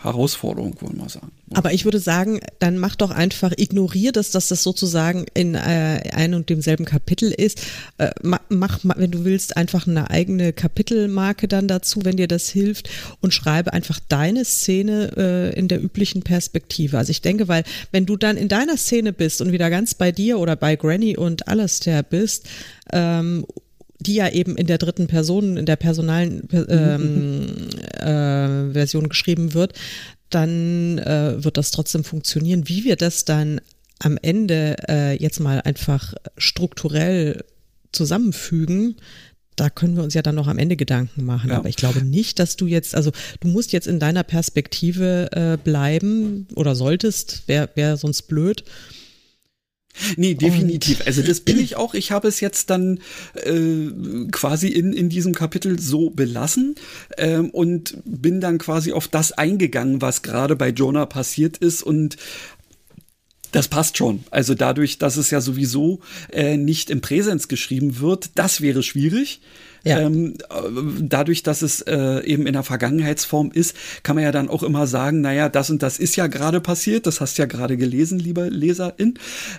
Herausforderung, wollen wir sagen. Aber ich würde sagen, dann mach doch einfach, ignorier das, dass das sozusagen in äh, einem und demselben Kapitel ist. Äh, mach, wenn du willst, einfach eine eigene Kapitelmarke dann dazu, wenn dir das hilft und schreibe einfach deine Szene äh, in der üblichen Perspektive. Also ich denke, weil wenn du dann in deiner Szene bist und wieder ganz bei dir oder bei Granny und Alastair bist, ähm, die ja eben in der dritten Person, in der personalen ähm, äh, Version geschrieben wird, dann äh, wird das trotzdem funktionieren. Wie wir das dann am Ende äh, jetzt mal einfach strukturell zusammenfügen, da können wir uns ja dann noch am Ende Gedanken machen. Ja. Aber ich glaube nicht, dass du jetzt, also du musst jetzt in deiner Perspektive äh, bleiben oder solltest, wäre wär sonst blöd. Nee, definitiv. Und also das bin ich auch. Ich habe es jetzt dann äh, quasi in, in diesem Kapitel so belassen ähm, und bin dann quasi auf das eingegangen, was gerade bei Jonah passiert ist und das passt schon. Also dadurch, dass es ja sowieso äh, nicht im Präsens geschrieben wird, das wäre schwierig. Ja. Ähm, dadurch, dass es äh, eben in der Vergangenheitsform ist, kann man ja dann auch immer sagen, naja, das und das ist ja gerade passiert, das hast du ja gerade gelesen, lieber Leserin.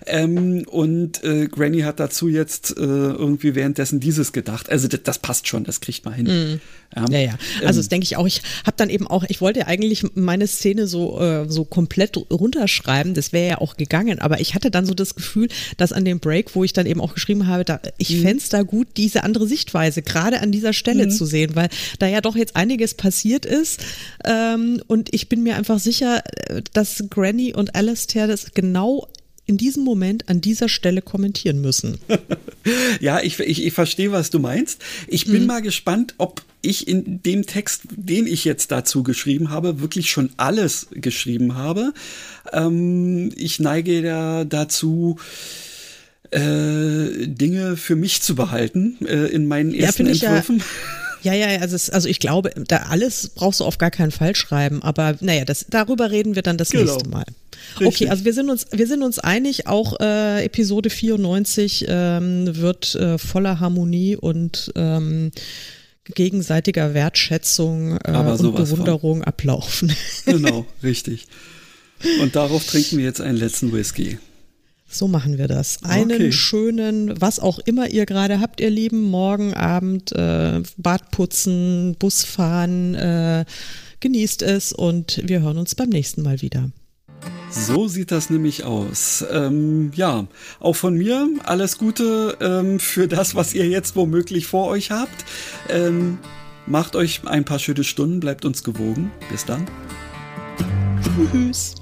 Ähm, und äh, Granny hat dazu jetzt äh, irgendwie währenddessen dieses gedacht. Also das, das passt schon, das kriegt man hin. Mhm. Ja, ja. ja. Also ähm, das denke ich auch. Ich habe dann eben auch, ich wollte eigentlich meine Szene so, äh, so komplett runterschreiben, das wäre ja auch gegangen, aber ich hatte dann so das Gefühl, dass an dem Break, wo ich dann eben auch geschrieben habe, da, ich mhm. fände es da gut, diese andere Sichtweise gerade an dieser Stelle mhm. zu sehen, weil da ja doch jetzt einiges passiert ist. Ähm, und ich bin mir einfach sicher, äh, dass Granny und Alastair das genau in diesem Moment an dieser Stelle kommentieren müssen. ja, ich, ich, ich verstehe, was du meinst. Ich bin mhm. mal gespannt, ob ich in dem Text, den ich jetzt dazu geschrieben habe, wirklich schon alles geschrieben habe. Ähm, ich neige da dazu, äh, Dinge für mich zu behalten äh, in meinen ersten ja, Entwürfen. Ja, ja, also, es, also ich glaube, da alles brauchst du auf gar keinen Fall schreiben. Aber naja, das, darüber reden wir dann das genau. nächste Mal. Richtig. Okay, also wir sind uns, wir sind uns einig, auch äh, Episode 94 ähm, wird äh, voller Harmonie und ähm, gegenseitiger Wertschätzung äh, und Bewunderung von. ablaufen. Genau, richtig. Und darauf trinken wir jetzt einen letzten Whisky. So machen wir das. Einen okay. schönen, was auch immer ihr gerade habt, ihr Lieben, morgen Abend, äh, Bad putzen, Bus fahren, äh, genießt es und wir hören uns beim nächsten Mal wieder. So sieht das nämlich aus. Ähm, ja, auch von mir alles Gute ähm, für das, was ihr jetzt womöglich vor euch habt. Ähm, macht euch ein paar schöne Stunden, bleibt uns gewogen. Bis dann. Tschüss.